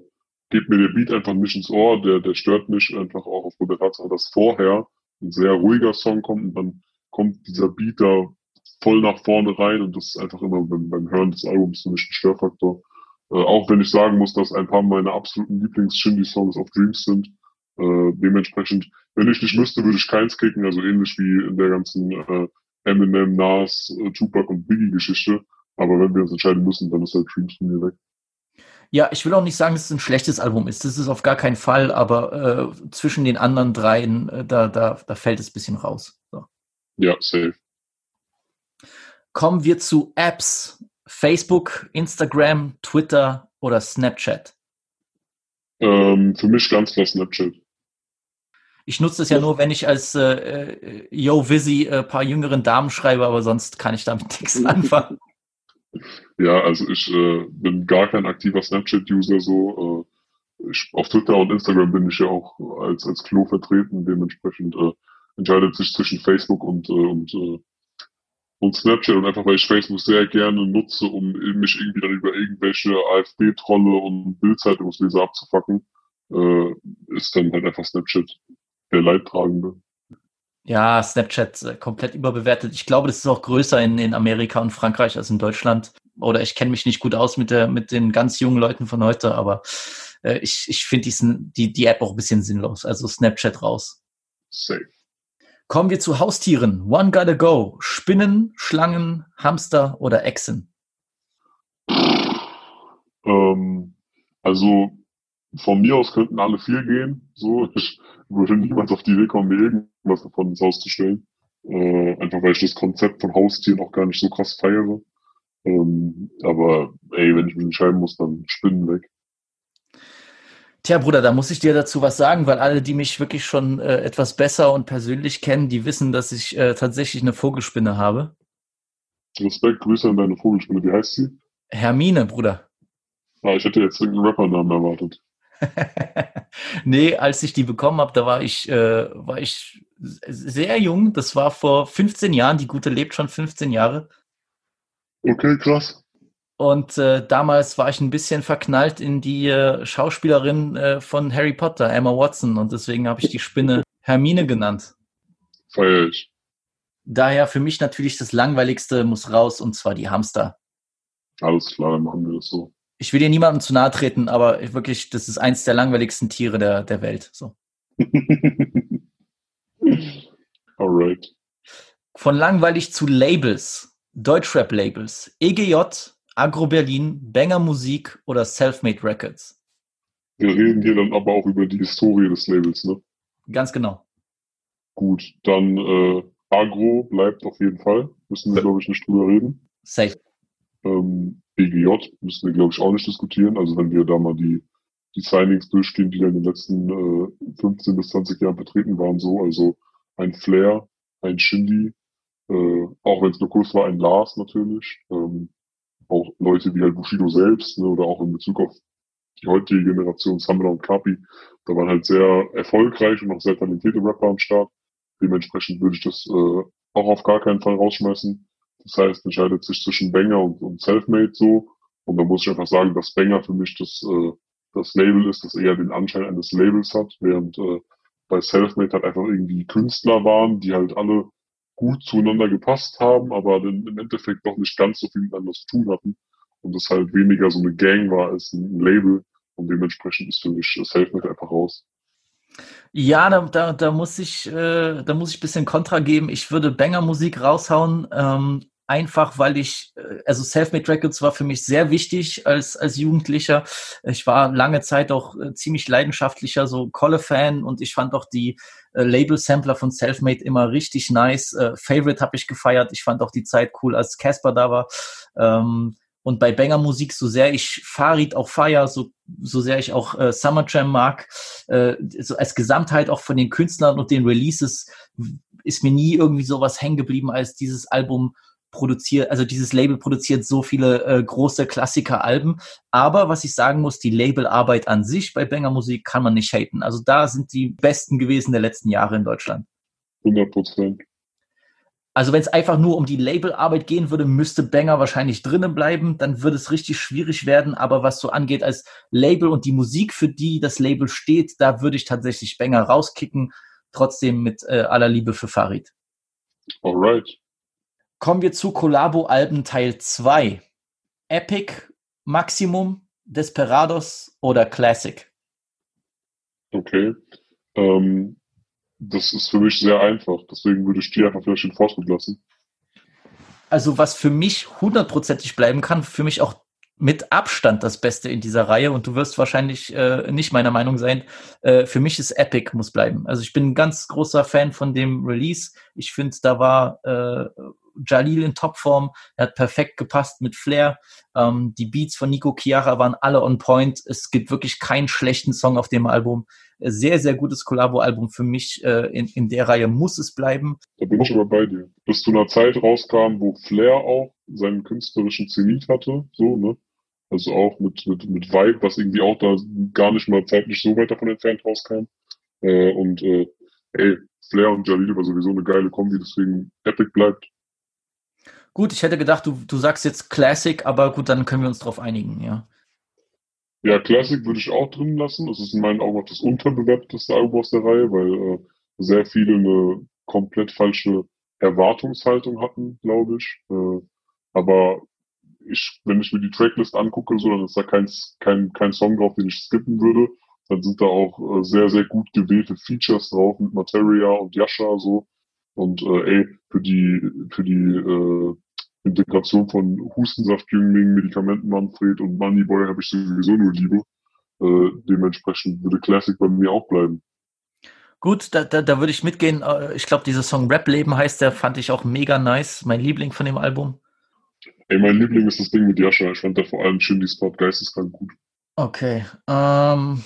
geht mir der Beat einfach nicht ins Ohr, der, der stört mich einfach auch aufgrund der Tatsache, dass vorher ein sehr ruhiger Song kommt und dann kommt dieser Beat da voll nach vorne rein und das ist einfach immer beim, beim Hören des Albums für mich ein Störfaktor. Äh, auch wenn ich sagen muss, dass ein paar meiner absoluten Lieblings-Shindy-Songs auf Dreams sind. Äh, dementsprechend, wenn ich nicht müsste, würde ich keins kicken, also ähnlich wie in der ganzen äh, Eminem, Nas, äh, Tupac und Biggie-Geschichte. Aber wenn wir uns entscheiden müssen, dann ist halt Dreams von mir weg. Ja, ich will auch nicht sagen, dass es ein schlechtes Album ist. Das ist auf gar keinen Fall, aber äh, zwischen den anderen dreien, äh, da, da, da fällt es ein bisschen raus. So. Ja, safe. Kommen wir zu Apps. Facebook, Instagram, Twitter oder Snapchat? Ähm, für mich ganz klar Snapchat. Ich nutze das ja nur, wenn ich als äh, äh Yo Vizzy ein äh, paar jüngeren Damen schreibe, aber sonst kann ich damit <laughs> nichts <laughs> anfangen. Ja, also ich äh, bin gar kein aktiver Snapchat-User so. Äh, ich, auf Twitter und Instagram bin ich ja auch als, als Klo vertreten. Dementsprechend äh, entscheidet sich zwischen Facebook und, und, äh, und Snapchat und einfach weil ich Facebook sehr gerne nutze, um mich irgendwie dann über irgendwelche AfD-Trolle und Bildzeitungsleser abzufacken, äh, ist dann halt einfach Snapchat der Leidtragende. Ja, Snapchat äh, komplett überbewertet. Ich glaube, das ist auch größer in, in Amerika und Frankreich als in Deutschland. Oder ich kenne mich nicht gut aus mit, der, mit den ganz jungen Leuten von heute, aber äh, ich, ich finde die, die App auch ein bisschen sinnlos. Also Snapchat raus. Safe. Kommen wir zu Haustieren. One gotta go. Spinnen, Schlangen, Hamster oder Echsen? Ähm, also von mir aus könnten alle vier gehen. So, <laughs> ich würde niemals auf die Idee kommen, mir irgendwas davon ins Haus zu stellen. Äh, einfach weil ich das Konzept von Haustieren auch gar nicht so krass feiere. Ähm, aber ey, wenn ich mich entscheiden muss, dann Spinnen weg. Tja, Bruder, da muss ich dir dazu was sagen, weil alle, die mich wirklich schon äh, etwas besser und persönlich kennen, die wissen, dass ich äh, tatsächlich eine Vogelspinne habe. Respekt, Grüße an deine Vogelspinne. Wie heißt sie? Hermine, Bruder. Ah, ich hätte jetzt irgendeinen Rappernamen erwartet. <laughs> nee, als ich die bekommen habe, da war ich, äh, war ich sehr jung. Das war vor 15 Jahren. Die Gute lebt schon 15 Jahre. Okay, krass. Und äh, damals war ich ein bisschen verknallt in die äh, Schauspielerin äh, von Harry Potter, Emma Watson. Und deswegen habe ich die Spinne Hermine genannt. Ich. Daher für mich natürlich das Langweiligste muss raus, und zwar die Hamster. Alles klar, dann machen wir das so ich will dir niemandem zu nahe treten, aber wirklich, das ist eins der langweiligsten Tiere der, der Welt. So. <laughs> Alright. Von langweilig zu Labels, Deutschrap-Labels, EGJ, Agro Berlin, Banger Musik oder Selfmade Records. Wir reden hier dann aber auch über die Historie des Labels, ne? Ganz genau. Gut, dann äh, Agro bleibt auf jeden Fall. Müssen wir, glaube ich, nicht drüber reden. Safe. Ähm, BGJ müssen wir, glaube ich, auch nicht diskutieren. Also wenn wir da mal die, die Signings durchgehen, die da in den letzten äh, 15 bis 20 Jahren vertreten waren, so, also ein Flair, ein Shindy, äh, auch wenn es nur kurz war, ein Lars natürlich, ähm, auch Leute wie halt Bushido selbst, ne, oder auch in Bezug auf die heutige Generation, Samra und Kapi, da waren halt sehr erfolgreich und auch sehr talentierte Rapper am Start. Dementsprechend würde ich das äh, auch auf gar keinen Fall rausschmeißen. Das heißt, entscheidet sich zwischen Banger und, und Selfmade so. Und da muss ich einfach sagen, dass Banger für mich das, äh, das Label ist, das eher den Anschein eines Labels hat, während äh, bei Selfmade halt einfach irgendwie Künstler waren, die halt alle gut zueinander gepasst haben, aber dann im Endeffekt doch nicht ganz so viel miteinander zu tun hatten. Und das halt weniger so eine Gang war als ein Label. Und dementsprechend ist für mich Selfmade einfach raus. Ja, da, da, da muss ich, äh, da muss ich bisschen Kontra geben. Ich würde Banger-Musik raushauen. Ähm, einfach weil ich, äh, also Selfmade Records war für mich sehr wichtig als, als Jugendlicher. Ich war lange Zeit auch äh, ziemlich leidenschaftlicher so Kolle-Fan und ich fand auch die äh, Label-Sampler von Selfmade immer richtig nice. Äh, Favorite habe ich gefeiert. Ich fand auch die Zeit cool, als Casper da war. Ähm, und bei Banger Musik, so sehr ich Farid auch feier, so, so sehr ich auch äh, Summer Jam mag, äh, so als Gesamtheit auch von den Künstlern und den Releases ist mir nie irgendwie sowas hängen geblieben als dieses Album produziert, also dieses Label produziert so viele äh, große Klassiker-Alben. Aber was ich sagen muss, die Labelarbeit an sich bei Banger Musik kann man nicht haten. Also da sind die besten gewesen der letzten Jahre in Deutschland. 100 Prozent. Also wenn es einfach nur um die Labelarbeit gehen würde, müsste Banger wahrscheinlich drinnen bleiben, dann würde es richtig schwierig werden. Aber was so angeht als Label und die Musik, für die das Label steht, da würde ich tatsächlich Banger rauskicken. Trotzdem mit äh, aller Liebe für Farid. Alright. Kommen wir zu Collabo-Alben Teil 2. Epic, Maximum, Desperados oder Classic? Okay. Ähm, das ist für mich sehr einfach. Deswegen würde ich dir einfach vielleicht den Vorschlag lassen. Also was für mich hundertprozentig bleiben kann, für mich auch mit Abstand das Beste in dieser Reihe und du wirst wahrscheinlich äh, nicht meiner Meinung sein. Äh, für mich ist Epic muss bleiben. Also ich bin ein ganz großer Fan von dem Release. Ich finde, da war äh, Jalil in Topform. Er hat perfekt gepasst mit Flair. Ähm, die Beats von Nico Chiara waren alle on point. Es gibt wirklich keinen schlechten Song auf dem Album. Sehr, sehr gutes Collabo-Album für mich. Äh, in, in der Reihe muss es bleiben. Da bin ich aber bei dir. Bis zu einer Zeit rauskam, wo Flair auch seinen künstlerischen Zenit hatte, so, ne? Also auch mit, mit, mit Vibe, was irgendwie auch da gar nicht mal zeitlich so weit davon entfernt rauskam. Äh, und äh, ey, Flair und Jalil war sowieso eine geile Kombi, deswegen Epic bleibt. Gut, ich hätte gedacht, du, du sagst jetzt Classic, aber gut, dann können wir uns darauf einigen, ja. Ja, Classic würde ich auch drin lassen. Das ist in meinen Augen auch das unterbewerteteste Album aus der Reihe, weil äh, sehr viele eine komplett falsche Erwartungshaltung hatten, glaube ich. Äh, aber ich, wenn ich mir die Tracklist angucke, so, dann ist da kein, kein, kein Song drauf, den ich skippen würde. Dann sind da auch äh, sehr, sehr gut gewählte Features drauf mit Materia und Yasha so. Und äh, ey, für die, für die äh, Integration von Hustensaftjüngling, Medikamenten Manfred und Moneyboy habe ich sowieso nur Liebe. Äh, dementsprechend würde Classic bei mir auch bleiben. Gut, da, da, da würde ich mitgehen. Äh, ich glaube, dieser Song Rap Leben heißt, der fand ich auch mega nice. Mein Liebling von dem Album. Ey, mein Liebling ist das Ding mit Jascha. Ich fand da vor allem Shindy Spot geisteskrank gut. Okay. Ähm,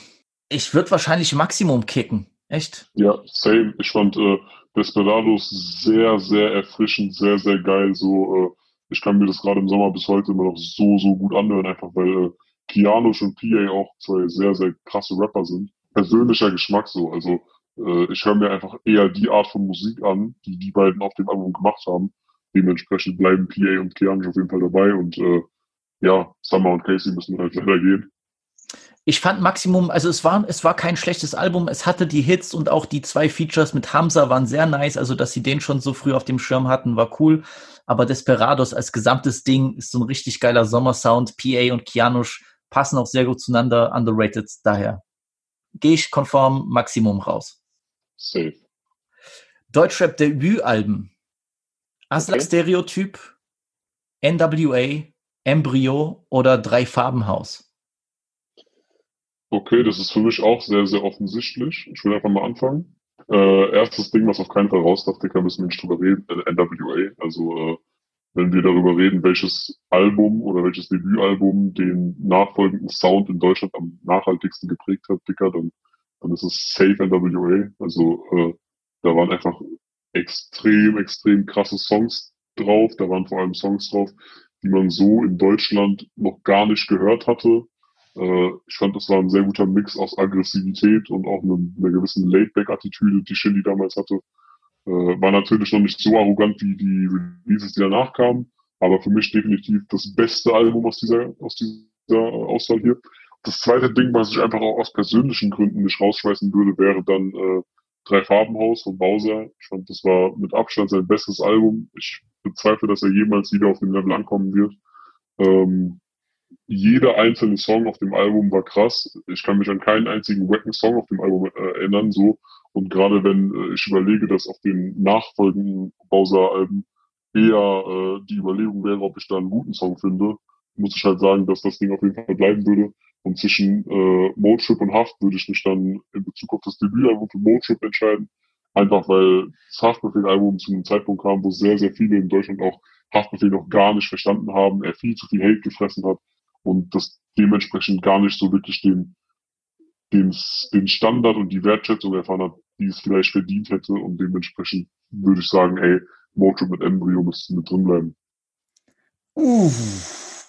ich würde wahrscheinlich Maximum kicken. Echt? Ja, same. Ich fand äh, Desperados sehr, sehr erfrischend, sehr, sehr geil. So, äh, ich kann mir das gerade im Sommer bis heute immer noch so, so gut anhören, einfach weil äh, Kianosch und PA auch zwei sehr, sehr krasse Rapper sind. Persönlicher Geschmack so. Also äh, ich höre mir einfach eher die Art von Musik an, die die beiden auf dem Album gemacht haben. Dementsprechend bleiben PA und Kianosch auf jeden Fall dabei und äh, ja, Summer und Casey müssen halt leider gehen. Ich fand Maximum, also es war, es war kein schlechtes Album. Es hatte die Hits und auch die zwei Features mit Hamza waren sehr nice. Also, dass sie den schon so früh auf dem Schirm hatten, war cool. Aber Desperados als gesamtes Ding ist so ein richtig geiler Sommersound. PA und Kianush passen auch sehr gut zueinander. Underrated daher. Gehe ich konform Maximum raus. Safe. Deutschrap Debütalben. Aslak okay. Stereotyp, NWA, Embryo oder Drei Farbenhaus. Okay, das ist für mich auch sehr, sehr offensichtlich. Ich will einfach mal anfangen. Äh, erstes Ding, was auf keinen Fall raus darf, Dicker, müssen wir nicht drüber reden, äh, NWA. Also, äh, wenn wir darüber reden, welches Album oder welches Debütalbum den nachfolgenden Sound in Deutschland am nachhaltigsten geprägt hat, Dicker, dann, dann ist es Safe NWA. Also, äh, da waren einfach extrem, extrem krasse Songs drauf. Da waren vor allem Songs drauf, die man so in Deutschland noch gar nicht gehört hatte. Äh, ich fand, das war ein sehr guter Mix aus Aggressivität und auch einer eine gewissen Laidback-Attitüde, die Shindy damals hatte. Äh, war natürlich noch nicht so arrogant wie die Releases, die danach kamen, aber für mich definitiv das beste Album aus dieser, aus dieser Auswahl hier. Das zweite Ding, was ich einfach auch aus persönlichen Gründen nicht rausschmeißen würde, wäre dann äh, Drei Farbenhaus von Bowser. Ich fand, das war mit Abstand sein bestes Album. Ich bezweifle, dass er jemals wieder auf dem Level ankommen wird. Ähm, jeder einzelne Song auf dem Album war krass. Ich kann mich an keinen einzigen wacken Song auf dem Album äh, erinnern, so. Und gerade wenn äh, ich überlege, dass auf den nachfolgenden Bowser-Alben eher äh, die Überlegung wäre, ob ich da einen guten Song finde, muss ich halt sagen, dass das Ding auf jeden Fall bleiben würde. Und zwischen äh, Motrip und Haft würde ich mich dann in Bezug auf das Debütalbum für Motrip entscheiden. Einfach weil das Haftbefehl-Album zu einem Zeitpunkt kam, wo sehr, sehr viele in Deutschland auch Haftbefehl noch gar nicht verstanden haben, er viel zu viel Hate gefressen hat und das dementsprechend gar nicht so wirklich den, den, den Standard und die Wertschätzung erfahren hat, die es vielleicht verdient hätte und dementsprechend würde ich sagen, ey, Mojo mit Embryo müsste mit drin bleiben. Uff.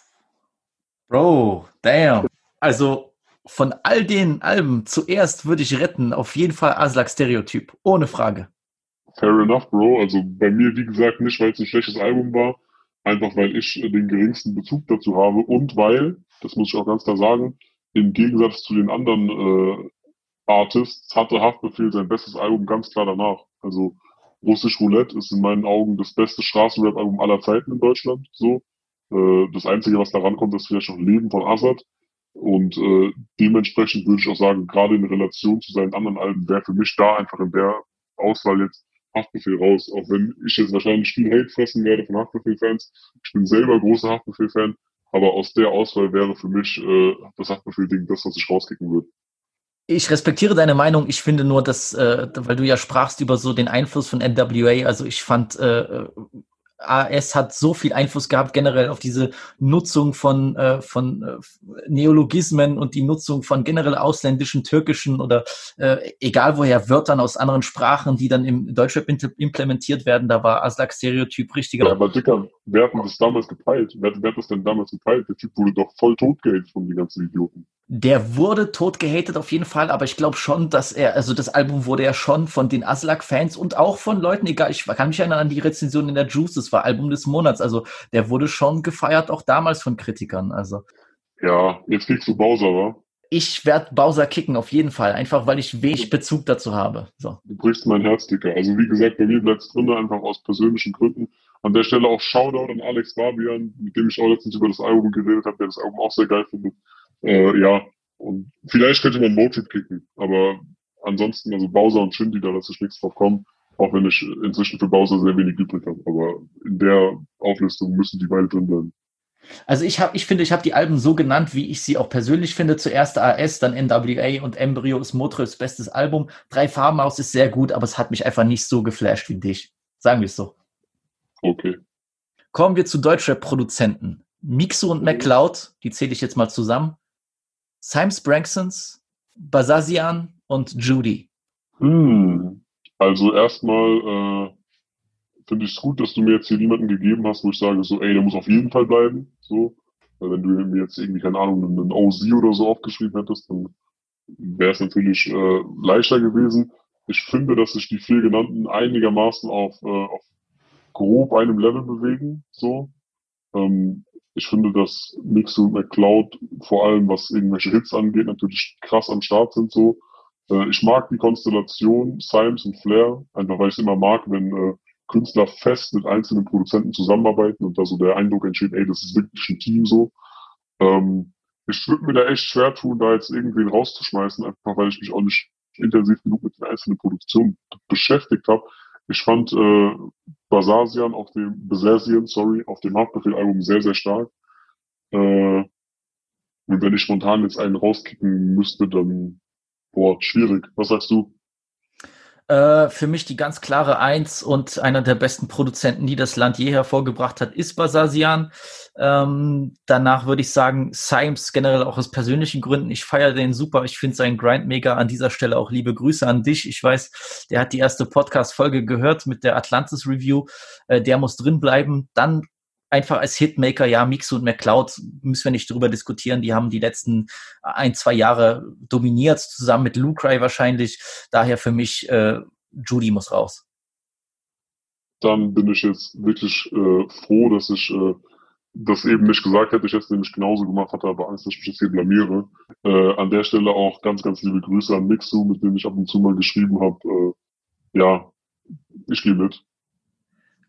Bro, damn. Also von all den Alben zuerst würde ich retten, auf jeden Fall Aslak Stereotyp, ohne Frage. Fair enough, Bro. Also bei mir, wie gesagt, nicht, weil es ein schlechtes Album war, einfach weil ich den geringsten Bezug dazu habe und weil, das muss ich auch ganz klar sagen, im Gegensatz zu den anderen äh, Artists hatte Haftbefehl sein bestes Album ganz klar danach. Also Russisch Roulette ist in meinen Augen das beste Straßenrap-Album aller Zeiten in Deutschland. So. Äh, das Einzige, was da rankommt, ist vielleicht noch Leben von Azad. Und äh, dementsprechend würde ich auch sagen, gerade in Relation zu seinen anderen Alben wäre für mich da einfach in der Auswahl jetzt Haftbefehl raus. Auch wenn ich jetzt wahrscheinlich viel Hate fressen werde von Haftbefehl-Fans. Ich bin selber großer Haftbefehl-Fan. Aber aus der Auswahl wäre für mich äh, das Haftbefehl-Ding das, was ich rauskicken würde. Ich respektiere deine Meinung. Ich finde nur, dass, äh, weil du ja sprachst über so den Einfluss von NWA, also ich fand äh, AS hat so viel Einfluss gehabt generell auf diese Nutzung von, äh, von äh, Neologismen und die Nutzung von generell ausländischen, türkischen oder äh, egal woher Wörtern aus anderen Sprachen, die dann im Deutschrap implementiert werden. Da war Aslak Stereotyp richtiger. Ja, aber Dicker, wer hat das damals gepeilt? Wer, wer hat das denn damals gepeilt? Der Typ wurde doch voll totgehatet von den ganzen Idioten. Der wurde tot gehatet auf jeden Fall, aber ich glaube schon, dass er, also das Album wurde ja schon von den Aslak-Fans und auch von Leuten, egal, ich kann mich erinnern an die Rezension in der Juice, das war Album des Monats, also der wurde schon gefeiert, auch damals von Kritikern, also. Ja, jetzt kriegst du Bowser, wa? Ich werde Bowser kicken, auf jeden Fall, einfach weil ich wenig Bezug dazu habe. So. Du brichst mein Herz, Dicker. Also wie gesagt, bei mir bleibt es drin, einfach aus persönlichen Gründen. An der Stelle auch Shoutout an Alex Barbian, mit dem ich auch letztens über das Album geredet habe, der das Album auch sehr geil findet. Äh, ja, und vielleicht könnte man Motrip kicken, aber ansonsten, also Bowser und Shindy, da lasse ich nichts drauf kommen, auch wenn ich inzwischen für Bowser sehr wenig übrig habe. Aber in der Auflistung müssen die beide drin bleiben. Also ich habe, ich finde, ich habe die Alben so genannt, wie ich sie auch persönlich finde. Zuerst AS, dann NWA und Embryo ist Motrips bestes Album. Drei Farben aus ist sehr gut, aber es hat mich einfach nicht so geflasht wie dich. Sagen wir es so. Okay. Kommen wir zu Deutschrap-Produzenten. Mixo und McCloud, die zähle ich jetzt mal zusammen. Symes Branksons, Basazian und Judy. Hm. Also erstmal äh, finde ich es gut, dass du mir jetzt hier niemanden gegeben hast, wo ich sage, so, ey, der muss auf jeden Fall bleiben. So. Weil wenn du mir jetzt irgendwie, keine Ahnung, einen OZ oder so aufgeschrieben hättest, dann wäre es natürlich äh, leichter gewesen. Ich finde, dass sich die vier genannten einigermaßen auf, äh, auf grob einem Level bewegen. So. Ähm, ich finde, dass Mixo und McCloud, vor allem was irgendwelche Hits angeht, natürlich krass am Start sind. So. Äh, ich mag die Konstellation Symes und Flair, einfach weil ich es immer mag, wenn äh, Künstler fest mit einzelnen Produzenten zusammenarbeiten und da so der Eindruck entsteht, ey, das ist wirklich ein Team so. Ähm, ich würde mir da echt schwer tun, da jetzt irgendwen rauszuschmeißen, einfach weil ich mich auch nicht intensiv genug mit den einzelnen Produktionen beschäftigt habe. Ich fand äh, Basasian auf dem Besasian, sorry, auf dem Haftbefehl-Album sehr, sehr stark. Äh, und wenn ich spontan jetzt einen rauskicken müsste, dann boah, schwierig. Was sagst du? Äh, für mich die ganz klare Eins und einer der besten Produzenten, die das Land je hervorgebracht hat, ist Basasian. Ähm, danach würde ich sagen, Symes generell auch aus persönlichen Gründen. Ich feiere den super. Ich finde seinen Grind mega. An dieser Stelle auch liebe Grüße an dich. Ich weiß, der hat die erste Podcast-Folge gehört mit der Atlantis Review. Äh, der muss drin bleiben. Dann einfach als Hitmaker, ja, Mixo und McCloud müssen wir nicht drüber diskutieren. Die haben die letzten ein, zwei Jahre dominiert, zusammen mit Lucry wahrscheinlich. Daher für mich, äh, Judy muss raus. Dann bin ich jetzt wirklich äh, froh, dass ich äh, das eben nicht gesagt hätte. Ich hätte es nämlich genauso gemacht, hatte aber Angst, dass ich mich jetzt hier blamiere. Äh, an der Stelle auch ganz, ganz liebe Grüße an Mixu, mit dem ich ab und zu mal geschrieben habe. Äh, ja, ich gehe mit.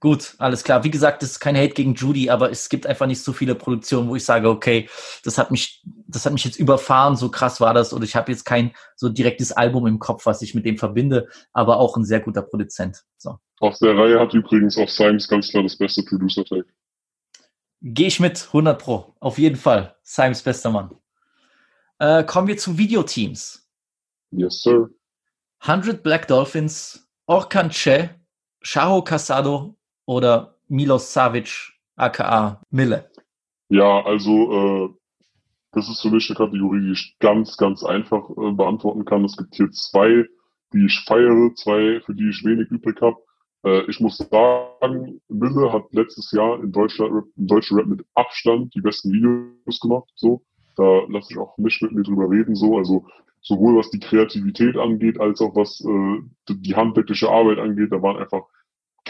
Gut, alles klar. Wie gesagt, das ist kein Hate gegen Judy, aber es gibt einfach nicht so viele Produktionen, wo ich sage, okay, das hat mich, das hat mich jetzt überfahren, so krass war das, oder ich habe jetzt kein so direktes Album im Kopf, was ich mit dem verbinde, aber auch ein sehr guter Produzent. So. Auf der Reihe hat übrigens auch Symes ganz klar das beste Producer-Tag. Gehe ich mit, 100 Pro. Auf jeden Fall. Symes bester Mann. Äh, kommen wir zu Videoteams. Yes, sir. 100 Black Dolphins, Orkan Che, Shaho Casado oder Milos Savic, aka Mille? Ja, also äh, das ist für mich eine Kategorie, die ich ganz, ganz einfach äh, beantworten kann. Es gibt hier zwei, die ich feiere, zwei, für die ich wenig übrig habe. Äh, ich muss sagen, Mille hat letztes Jahr in Deutschland, im deutschen Rap mit Abstand die besten Videos gemacht. So, da lasse ich auch nicht mit mir drüber reden. So, also sowohl was die Kreativität angeht, als auch was äh, die handwerkliche Arbeit angeht. Da waren einfach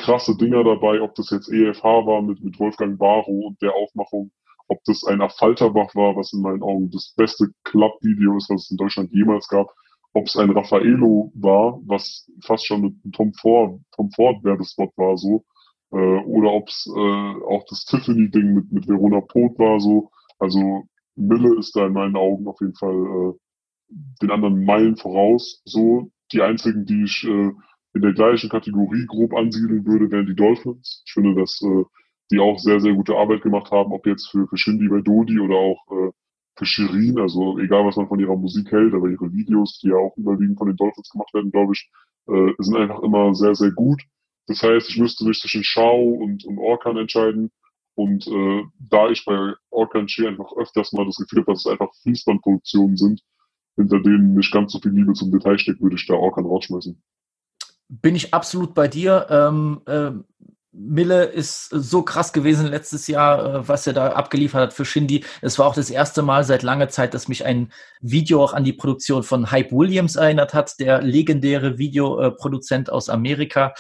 krasse Dinger dabei, ob das jetzt EFH war mit, mit Wolfgang Barrow und der Aufmachung, ob das ein Affalterbach war, was in meinen Augen das beste Club-Video ist, was es in Deutschland jemals gab, ob es ein Raffaello war, was fast schon ein Tom Ford, Tom Ford Werbespot war, so, äh, oder ob es äh, auch das Tiffany-Ding mit, mit Verona Pot war, so. Also Mille ist da in meinen Augen auf jeden Fall äh, den anderen Meilen voraus. So, die einzigen, die ich äh, in der gleichen Kategorie grob ansiedeln würde, wären die Dolphins. Ich finde, dass äh, die auch sehr, sehr gute Arbeit gemacht haben, ob jetzt für, für Shindy bei Dodi oder auch äh, für Shirin, also egal was man von ihrer Musik hält, aber ihre Videos, die ja auch überwiegend von den Dolphins gemacht werden, glaube ich, äh, sind einfach immer sehr, sehr gut. Das heißt, ich müsste mich zwischen Shao und, und Orkan entscheiden. Und äh, da ich bei Orkan Chi einfach öfters mal das Gefühl habe, dass es einfach Fließbandproduktionen sind, hinter denen nicht ganz so viel Liebe zum Detail steckt, würde ich da Orkan rausschmeißen. Bin ich absolut bei dir. Ähm, äh, Mille ist so krass gewesen letztes Jahr, äh, was er da abgeliefert hat für Shindy. Es war auch das erste Mal seit langer Zeit, dass mich ein Video auch an die Produktion von Hype Williams erinnert hat, der legendäre Videoproduzent aus Amerika.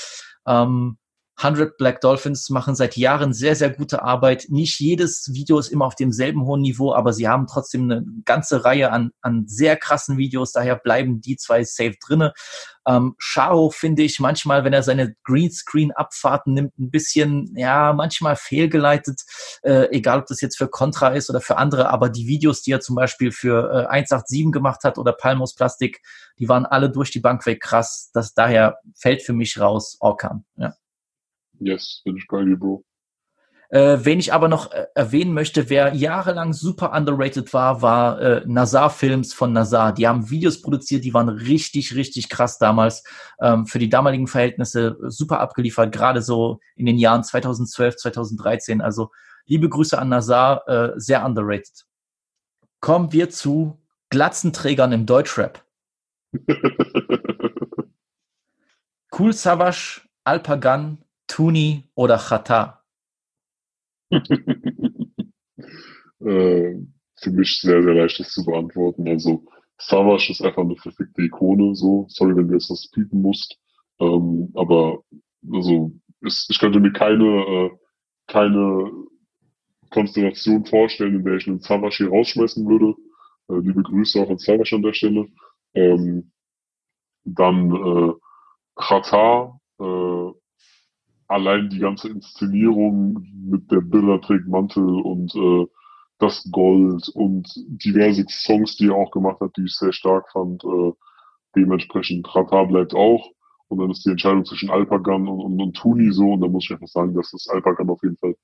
Ähm, 100 Black Dolphins machen seit Jahren sehr, sehr gute Arbeit. Nicht jedes Video ist immer auf demselben hohen Niveau, aber sie haben trotzdem eine ganze Reihe an, an sehr krassen Videos. Daher bleiben die zwei safe drinne. Ähm, Shao finde ich manchmal, wenn er seine Greenscreen-Abfahrten nimmt, ein bisschen, ja, manchmal fehlgeleitet. Äh, egal, ob das jetzt für Contra ist oder für andere, aber die Videos, die er zum Beispiel für äh, 187 gemacht hat oder Palmos Plastik, die waren alle durch die Bank weg krass. Das daher fällt für mich raus Orkan. Ja. Yes, bin ich bei dir, Bro. Äh, wen ich aber noch äh, erwähnen möchte, wer jahrelang super underrated war, war äh, Nazar Films von Nazar. Die haben Videos produziert, die waren richtig, richtig krass damals. Ähm, für die damaligen Verhältnisse super abgeliefert, gerade so in den Jahren 2012, 2013. Also liebe Grüße an Nazar, äh, sehr underrated. Kommen wir zu Glatzenträgern im Deutschrap. <laughs> cool Savage, Alpagan, Tuni oder Chata? <laughs> äh, für mich sehr, sehr leicht das zu beantworten. Also Savage ist einfach eine perfekte Ikone, so. Sorry, wenn du jetzt das piepen musst. Ähm, aber also ist, ich könnte mir keine, äh, keine Konstellation vorstellen, in der ich einen Savage hier rausschmeißen würde. Äh, liebe Grüße auch an Savage an der Stelle. Ähm, dann äh, Chata, äh, allein die ganze Inszenierung mit der Bilder trägt Mantel und äh, das Gold und diverse Songs, die er auch gemacht hat, die ich sehr stark fand. Äh, dementsprechend Rata bleibt auch. Und dann ist die Entscheidung zwischen Alpagan und, und, und Tuni so. Und da muss ich einfach sagen, dass das Alpagan auf jeden Fall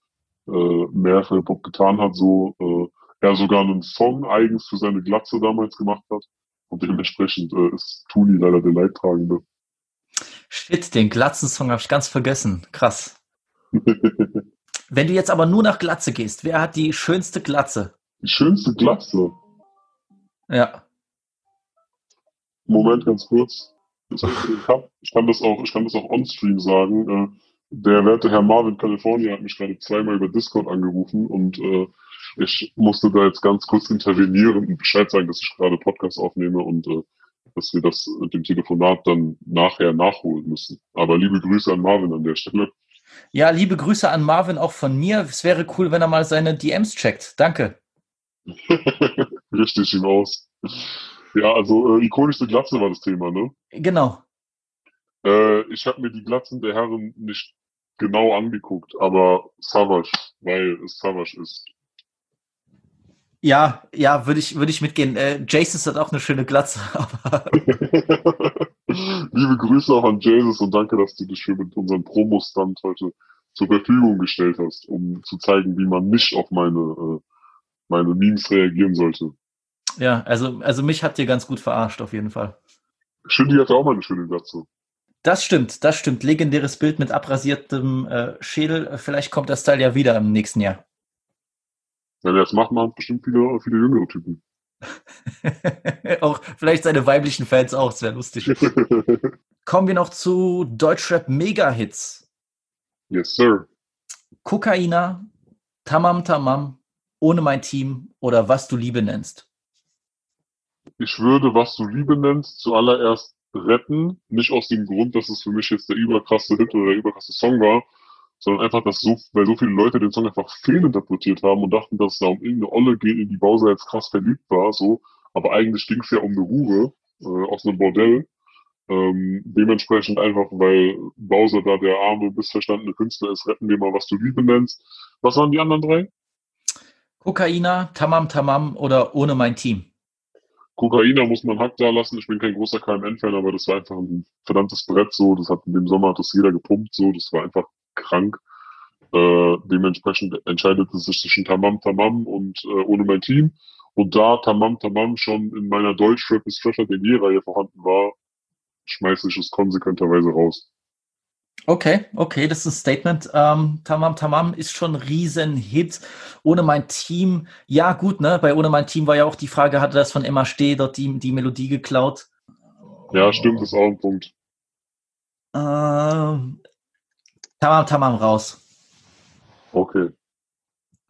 äh, mehr für Hip-Hop getan hat. So, äh, er sogar einen Song eigens für seine Glatze damals gemacht hat. Und dementsprechend äh, ist Tuni leider der Leidtragende. Shit, den Glatzen-Song habe ich ganz vergessen. Krass. <laughs> Wenn du jetzt aber nur nach Glatze gehst, wer hat die schönste Glatze? Die schönste Glatze? Ja. Moment, ganz kurz. Ich kann, das auch, ich kann das auch on-stream sagen. Äh, der werte Herr Marvin California hat mich gerade zweimal über Discord angerufen und äh, ich musste da jetzt ganz kurz intervenieren und Bescheid sagen, dass ich gerade Podcast aufnehme und äh, dass wir das mit dem Telefonat dann nachher nachholen müssen. Aber liebe Grüße an Marvin an der Stelle. Ja, liebe Grüße an Marvin auch von mir. Es wäre cool, wenn er mal seine DMs checkt. Danke. <laughs> Richtig ihm aus. Ja, also äh, ikonischste Glatze war das Thema, ne? Genau. Äh, ich habe mir die Glatzen der Herren nicht genau angeguckt, aber Savage, weil es Savage ist. Ja, ja, würde ich, würde ich mitgehen. Äh, Jesus hat auch eine schöne Glatze. <laughs> <laughs> Liebe Grüße auch an Jesus und danke, dass du dich hier mit unserem Promo-Stand heute zur Verfügung gestellt hast, um zu zeigen, wie man nicht auf meine, äh, meine Memes reagieren sollte. Ja, also, also mich habt ihr ganz gut verarscht, auf jeden Fall. Shindy hatte auch mal eine schöne Glatze. Das stimmt, das stimmt. Legendäres Bild mit abrasiertem äh, Schädel. Vielleicht kommt das Teil ja wieder im nächsten Jahr. Ja, das macht man bestimmt viele, viele jüngere Typen. <laughs> auch vielleicht seine weiblichen Fans auch, das wäre lustig. <laughs> Kommen wir noch zu Deutschrap Mega-Hits. Yes, sir. Kokaina, Tamam Tamam, ohne mein Team oder was du Liebe nennst. Ich würde, was du Liebe nennst, zuallererst retten. Nicht aus dem Grund, dass es für mich jetzt der überkrasse Hit oder der überkrasse Song war, sondern einfach, dass so, weil so viele Leute den Song einfach fehlinterpretiert haben und dachten, dass es da um irgendeine Olle geht, in die Bowser jetzt krass verliebt war, so. Aber eigentlich ging es ja um eine Hure. äh, aus einem Bordell. Ähm, dementsprechend einfach, weil Bowser da der arme, missverstandene Künstler ist, retten wir mal, was du Liebe nennst. Was waren die anderen drei? Kokaina, Tamam Tamam oder ohne mein Team. Kokaina muss man Hack da lassen. Ich bin kein großer KMN-Fan, aber das war einfach ein verdammtes Brett so. Das hat in dem Sommer hat das jeder gepumpt so. Das war einfach krank. Äh, dementsprechend entscheidet es sich zwischen Tamam Tamam und äh, ohne mein Team. Und da Tamam Tamam schon in meiner Deutschrap bis Fresher Reihe vorhanden war, schmeiße ich es konsequenterweise raus. Okay, okay, das ist ein Statement. Ähm, Tamam Tamam ist schon ein Riesenhit. Ohne mein Team, ja gut, ne? Bei Ohne mein Team war ja auch die Frage, hatte das von Emma Steh dort die, die Melodie geklaut? Ja, stimmt, ist auch ein Punkt. Ähm, Tamam Tamam raus. Okay.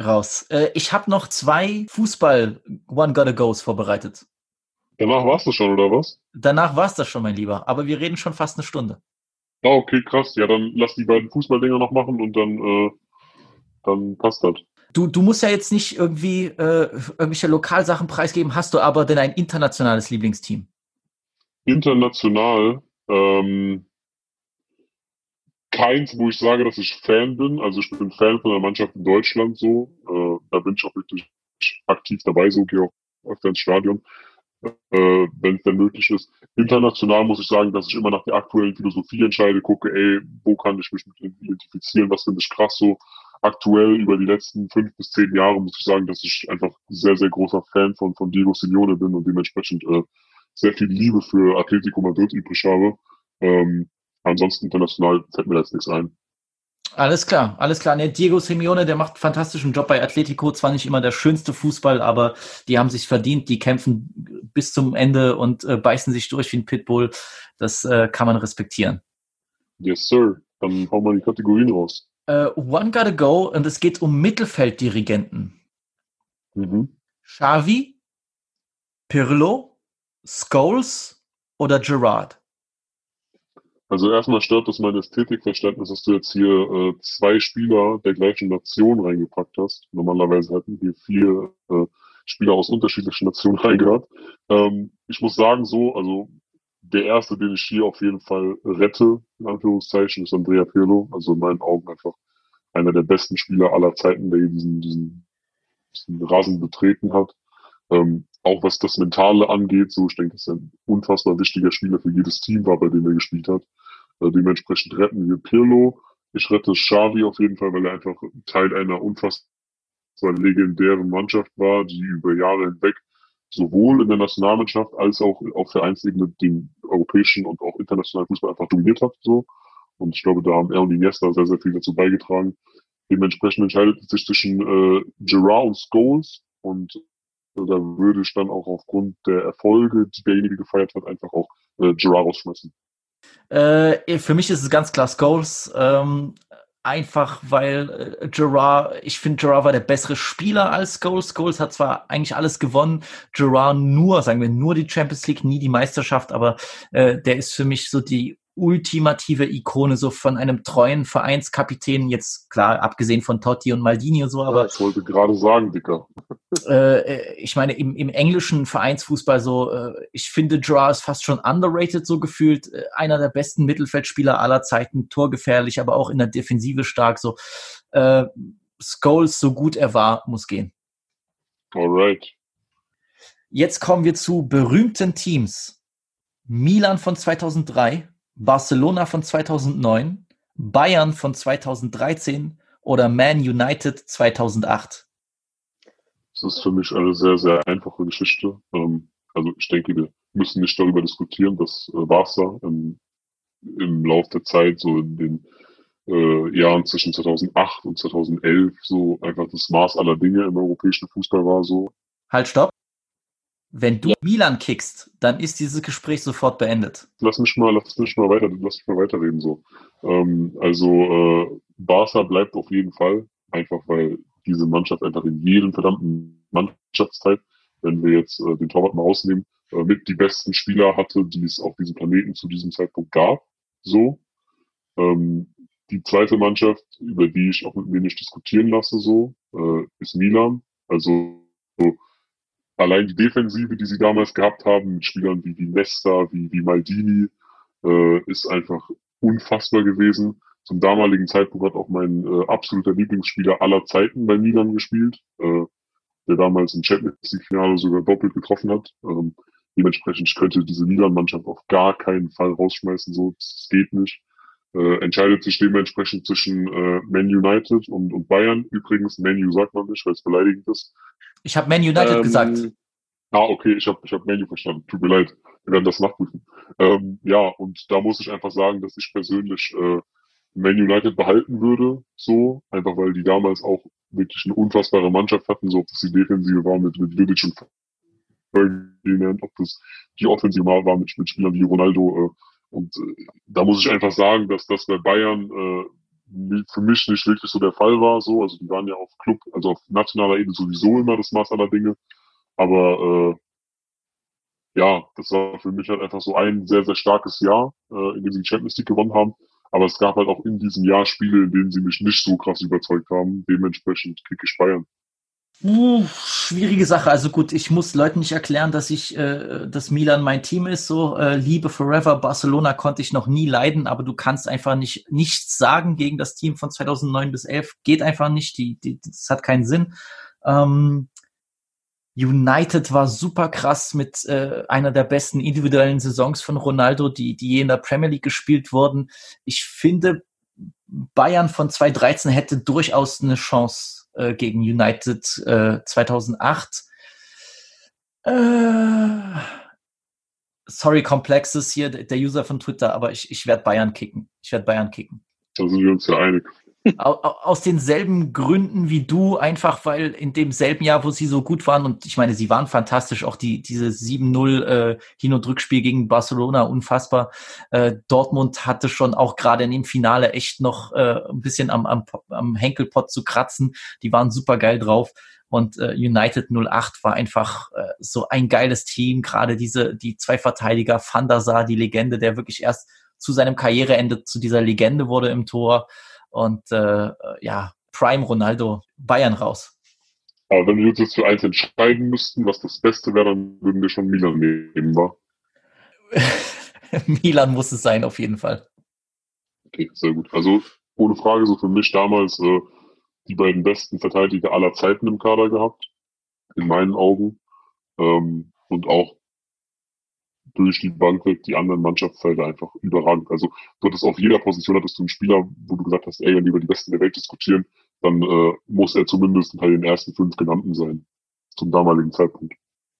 Raus. Äh, ich habe noch zwei Fußball One Gotta Goes vorbereitet. Danach war's das schon, oder was? Danach war's das schon, mein Lieber. Aber wir reden schon fast eine Stunde. Ah, okay, krass. Ja, dann lass die beiden Fußballdinger noch machen und dann, äh, dann passt das. Du, du musst ja jetzt nicht irgendwie äh, irgendwelche Lokalsachen preisgeben, hast du aber denn ein internationales Lieblingsteam? International, ähm, keins, wo ich sage, dass ich Fan bin. Also ich bin Fan von der Mannschaft in Deutschland so. Äh, da bin ich auch wirklich aktiv dabei, so gehe auch öfter ins Stadion äh, wenn es denn möglich ist. International muss ich sagen, dass ich immer nach der aktuellen Philosophie entscheide, gucke, ey, wo kann ich mich mit identifizieren, was finde ich krass so. Aktuell über die letzten fünf bis zehn Jahre muss ich sagen, dass ich einfach sehr, sehr großer Fan von, von Diego Simeone bin und dementsprechend äh, sehr viel Liebe für Atletico Madrid übrig habe. Ähm, ansonsten international fällt mir jetzt nichts ein. Alles klar, alles klar. Ne, Diego Simeone, der macht einen fantastischen Job bei Atletico. Zwar nicht immer der schönste Fußball, aber die haben sich verdient. Die kämpfen bis zum Ende und äh, beißen sich durch wie ein Pitbull. Das äh, kann man respektieren. Yes, sir. Dann hauen wir die Kategorien raus. Uh, one Gotta Go und es geht um Mittelfelddirigenten. Mhm. Xavi, Pirlo, Scholes oder Gerard? Also erstmal stört das mein Ästhetikverständnis, dass du jetzt hier äh, zwei Spieler der gleichen Nation reingepackt hast. Normalerweise hätten wir vier äh, Spieler aus unterschiedlichen Nationen <laughs> reingehört. Ähm, ich muss sagen, so, also der erste, den ich hier auf jeden Fall rette, in Anführungszeichen, ist Andrea Pirlo. Also in meinen Augen einfach einer der besten Spieler aller Zeiten, der diesen, diesen, diesen Rasen betreten hat. Ähm, auch was das Mentale angeht, so ich denke, das ist ein unfassbar wichtiger Spieler für jedes Team war, bei dem er gespielt hat. Äh, dementsprechend retten wir Pirlo. Ich rette Xavi auf jeden Fall, weil er einfach Teil einer unfassbar legendären Mannschaft war, die über Jahre hinweg sowohl in der Nationalmannschaft als auch auf Vereinsebene den europäischen und auch internationalen Fußball einfach dominiert hat. So. Und ich glaube, da haben er und Iniesta sehr, sehr viel dazu beigetragen. Dementsprechend entscheidet es sich zwischen äh, Gerard und Scholes und da würde ich dann auch aufgrund der Erfolge, die derjenige gefeiert hat, einfach auch äh, Gerard rausschmeißen. Äh, für mich ist es ganz klar Scholes. Ähm, einfach weil äh, Gerard, ich finde, Gerard war der bessere Spieler als Scholes. Scholes hat zwar eigentlich alles gewonnen, Gerard nur, sagen wir, nur die Champions League, nie die Meisterschaft, aber äh, der ist für mich so die ultimative Ikone so von einem treuen Vereinskapitän, jetzt klar, abgesehen von Totti und Maldini und so, aber. Ja, ich wollte gerade sagen, Dicker. <laughs> Äh, ich meine, im, im englischen Vereinsfußball so, äh, ich finde Gerard ist fast schon underrated so gefühlt, äh, einer der besten Mittelfeldspieler aller Zeiten, torgefährlich, aber auch in der Defensive stark, so. Äh, Scholes, so gut er war, muss gehen. Alright. Jetzt kommen wir zu berühmten Teams. Milan von 2003, Barcelona von 2009, Bayern von 2013 oder Man United 2008? Das ist für mich eine sehr, sehr einfache Geschichte. Ähm, also ich denke, wir müssen nicht darüber diskutieren, dass äh, Barca im, im Lauf der Zeit, so in den äh, Jahren zwischen 2008 und 2011, so einfach das Maß aller Dinge im europäischen Fußball war. So. Halt, stopp. Wenn du ja. Milan kickst, dann ist dieses Gespräch sofort beendet. Lass mich mal, lass mich mal weiter, lass mich mal weiterreden so. Ähm, also äh, Barca bleibt auf jeden Fall, einfach weil diese Mannschaft einfach in jedem verdammten Mannschaftsteil, wenn wir jetzt äh, den Torwart mal rausnehmen, äh, mit die besten Spieler hatte, die es auf diesem Planeten zu diesem Zeitpunkt gab. So. Ähm, die zweite Mannschaft, über die ich auch mit mir nicht diskutieren lasse, so, äh, ist Milan. Also so, allein die Defensive, die sie damals gehabt haben, mit Spielern wie, wie Nesta, wie, wie Maldini, äh, ist einfach unfassbar gewesen. Zum damaligen Zeitpunkt hat auch mein äh, absoluter Lieblingsspieler aller Zeiten bei Milan gespielt, äh, der damals im Champions League-Finale sogar doppelt getroffen hat. Ähm, dementsprechend könnte diese Milan-Mannschaft auf gar keinen Fall rausschmeißen, so das geht nicht. Äh, entscheidet sich dementsprechend zwischen äh, Man United und, und Bayern. Übrigens, Man U sagt man nicht, weil es beleidigend ist. Ich habe Man United ähm, gesagt. Ah, okay, ich habe ich hab Menu verstanden. Tut mir leid. Wir werden das nachprüfen. Ähm, ja, und da muss ich einfach sagen, dass ich persönlich äh, Man United behalten würde, so, einfach weil die damals auch wirklich eine unfassbare Mannschaft hatten, so ob das die Defensive war mit, mit Vidic und Ferdinand, ob das die Offensive war mit, mit Spielern wie Ronaldo. Äh, und äh, da muss ich einfach sagen, dass das bei Bayern äh, für mich nicht wirklich so der Fall war. So, also die waren ja auf Club, also auf nationaler Ebene sowieso immer das Maß aller Dinge. Aber äh, ja, das war für mich halt einfach so ein sehr, sehr starkes Jahr, äh, in dem sie die Champions League gewonnen haben. Aber es gab halt auch in diesem Jahr Spiele, in denen sie mich nicht so krass überzeugt haben. Dementsprechend krieg ich Bayern. Uh, schwierige Sache. Also gut, ich muss Leuten nicht erklären, dass ich, äh, dass Milan mein Team ist. So äh, Liebe Forever. Barcelona konnte ich noch nie leiden, aber du kannst einfach nicht nichts sagen gegen das Team von 2009 bis 11. Geht einfach nicht. Die, die, das hat keinen Sinn. Ähm, United war super krass mit äh, einer der besten individuellen Saisons von Ronaldo, die, die je in der Premier League gespielt wurden. Ich finde, Bayern von 2013 hätte durchaus eine Chance äh, gegen United äh, 2008. Äh, sorry, Complexes hier, der User von Twitter, aber ich, ich werde Bayern kicken. Ich werde Bayern kicken. Da sind wir uns ja einig aus denselben Gründen wie du, einfach weil in demselben Jahr, wo sie so gut waren, und ich meine, sie waren fantastisch, auch die, diese 7-0 äh, Hin- und Rückspiel gegen Barcelona, unfassbar. Äh, Dortmund hatte schon auch gerade in dem Finale echt noch äh, ein bisschen am, am, am Henkelpott zu kratzen. Die waren super geil drauf. Und äh, United 08 war einfach äh, so ein geiles Team. Gerade diese, die zwei Verteidiger, Van der Sar, die Legende, der wirklich erst zu seinem Karriereende zu dieser Legende wurde im Tor. Und äh, ja, Prime Ronaldo, Bayern raus. Aber wenn wir uns jetzt für eins entscheiden müssten, was das Beste wäre, dann würden wir schon Milan nehmen, wa? <laughs> Milan muss es sein, auf jeden Fall. Okay, sehr gut. Also ohne Frage, so für mich damals äh, die beiden besten Verteidiger aller Zeiten im Kader gehabt, in meinen Augen. Ähm, und auch durch die Bank weg die anderen Mannschaftsfelder einfach überragend. Also du hattest auf jeder Position hattest du einen Spieler, wo du gesagt hast, ey, wenn wir über die Besten der Welt diskutieren, dann äh, muss er zumindest unter den ersten fünf genannten sein. Zum damaligen Zeitpunkt.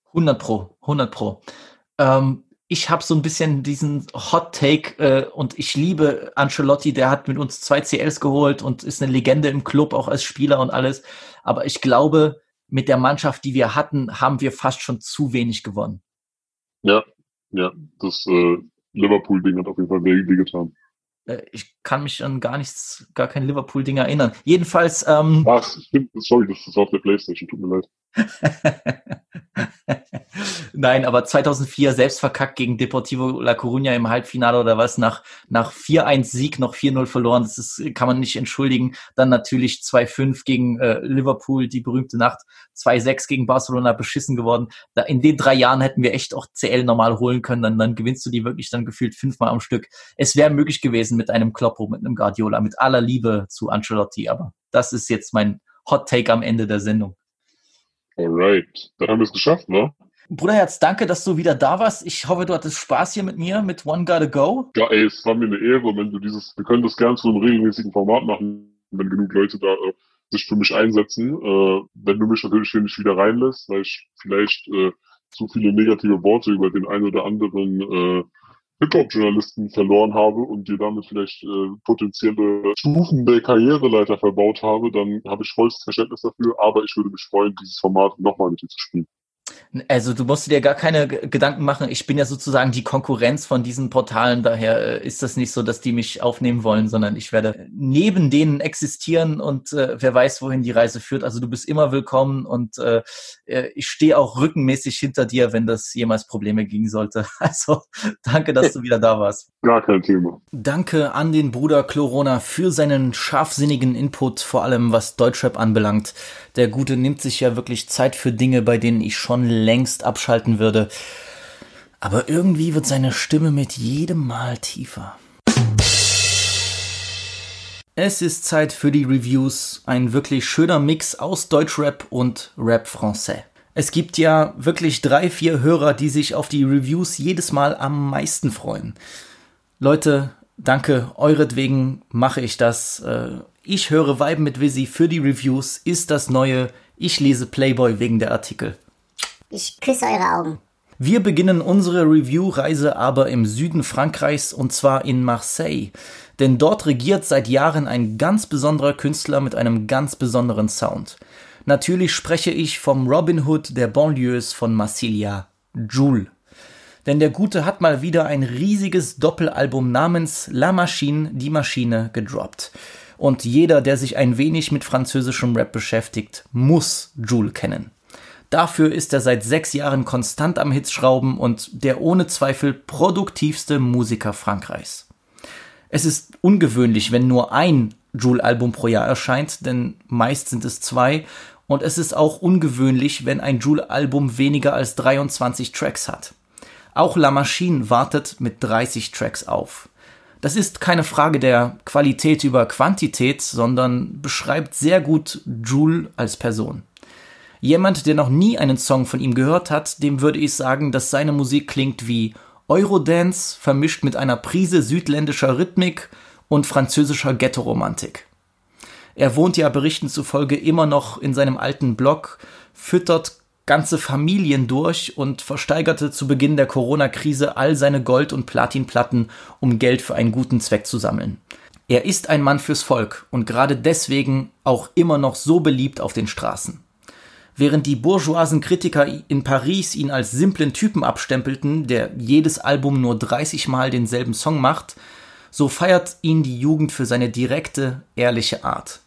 100 pro, 100 pro. Ähm, ich habe so ein bisschen diesen Hot Take äh, und ich liebe Ancelotti, der hat mit uns zwei CLs geholt und ist eine Legende im Club, auch als Spieler und alles. Aber ich glaube, mit der Mannschaft, die wir hatten, haben wir fast schon zu wenig gewonnen. Ja, ja, das äh, Liverpool-Ding hat auf jeden Fall weh getan. Äh, ich kann mich an gar nichts, gar kein Liverpool-Ding erinnern. Jedenfalls. Ähm, Ach, stimmt, sorry, das ist auf der Playstation, tut mir leid. <laughs> Nein, aber 2004 selbst verkackt gegen Deportivo La Coruña im Halbfinale oder was, nach, nach 4-1 Sieg noch 4-0 verloren, das ist, kann man nicht entschuldigen. Dann natürlich 2-5 gegen äh, Liverpool, die berühmte Nacht, 2-6 gegen Barcelona beschissen geworden. Da, in den drei Jahren hätten wir echt auch CL normal holen können, dann, dann gewinnst du die wirklich dann gefühlt fünfmal am Stück. Es wäre möglich gewesen mit einem Kloppo, mit einem Guardiola, mit aller Liebe zu Ancelotti, aber das ist jetzt mein Hot Take am Ende der Sendung. Alright, dann haben wir es geschafft, ne? Bruderherz, danke, dass du wieder da warst. Ich hoffe, du hattest Spaß hier mit mir, mit One Gotta Go. Ja, ey, es war mir eine Ehre, wenn du dieses, wir können das gern zu einem regelmäßigen Format machen, wenn genug Leute da äh, sich für mich einsetzen. Äh, wenn du mich natürlich hier nicht wieder reinlässt, weil ich vielleicht äh, zu viele negative Worte über den einen oder anderen äh, Hip-Hop-Journalisten verloren habe und dir damit vielleicht äh, potenzielle Stufen der Karriereleiter verbaut habe, dann habe ich vollstes Verständnis dafür, aber ich würde mich freuen, dieses Format nochmal mit dir zu spielen. Also du musst dir gar keine Gedanken machen. Ich bin ja sozusagen die Konkurrenz von diesen Portalen. Daher äh, ist das nicht so, dass die mich aufnehmen wollen, sondern ich werde neben denen existieren und äh, wer weiß, wohin die Reise führt. Also du bist immer willkommen und äh, äh ich stehe auch rückenmäßig hinter dir, wenn das jemals Probleme geben sollte. <laughs> Also danke, dass du wieder da warst. Gar kein Thema. Danke an den Bruder Chlorona für seinen scharfsinnigen Input, vor allem was Deutschrap anbelangt. Der Gute nimmt sich ja wirklich Zeit für Dinge, bei denen ich schon längst abschalten würde. Aber irgendwie wird seine Stimme mit jedem Mal tiefer. Es ist Zeit für die Reviews. Ein wirklich schöner Mix aus Deutschrap und Rap Français. Es gibt ja wirklich drei, vier Hörer, die sich auf die Reviews jedes Mal am meisten freuen. Leute, danke, euretwegen mache ich das. Äh, ich höre Weiben mit Visi für die Reviews, ist das neue. Ich lese Playboy wegen der Artikel. Ich küsse eure Augen. Wir beginnen unsere Review-Reise aber im Süden Frankreichs und zwar in Marseille denn dort regiert seit Jahren ein ganz besonderer Künstler mit einem ganz besonderen Sound. Natürlich spreche ich vom Robin Hood der Banlieues von Massilia, Jules. Denn der Gute hat mal wieder ein riesiges Doppelalbum namens La Machine, die Maschine, gedroppt. Und jeder, der sich ein wenig mit französischem Rap beschäftigt, muss Jules kennen. Dafür ist er seit sechs Jahren konstant am Hitzschrauben und der ohne Zweifel produktivste Musiker Frankreichs. Es ist ungewöhnlich, wenn nur ein Joule-Album pro Jahr erscheint, denn meist sind es zwei. Und es ist auch ungewöhnlich, wenn ein Joule-Album weniger als 23 Tracks hat. Auch La Machine wartet mit 30 Tracks auf. Das ist keine Frage der Qualität über Quantität, sondern beschreibt sehr gut Joule als Person. Jemand, der noch nie einen Song von ihm gehört hat, dem würde ich sagen, dass seine Musik klingt wie Eurodance vermischt mit einer Prise südländischer Rhythmik und französischer Ghetto-Romantik. Er wohnt ja Berichten zufolge immer noch in seinem alten Block, füttert ganze Familien durch und versteigerte zu Beginn der Corona-Krise all seine Gold- und Platinplatten, um Geld für einen guten Zweck zu sammeln. Er ist ein Mann fürs Volk und gerade deswegen auch immer noch so beliebt auf den Straßen. Während die bourgeoisen Kritiker in Paris ihn als simplen Typen abstempelten, der jedes Album nur 30 Mal denselben Song macht, so feiert ihn die Jugend für seine direkte, ehrliche Art.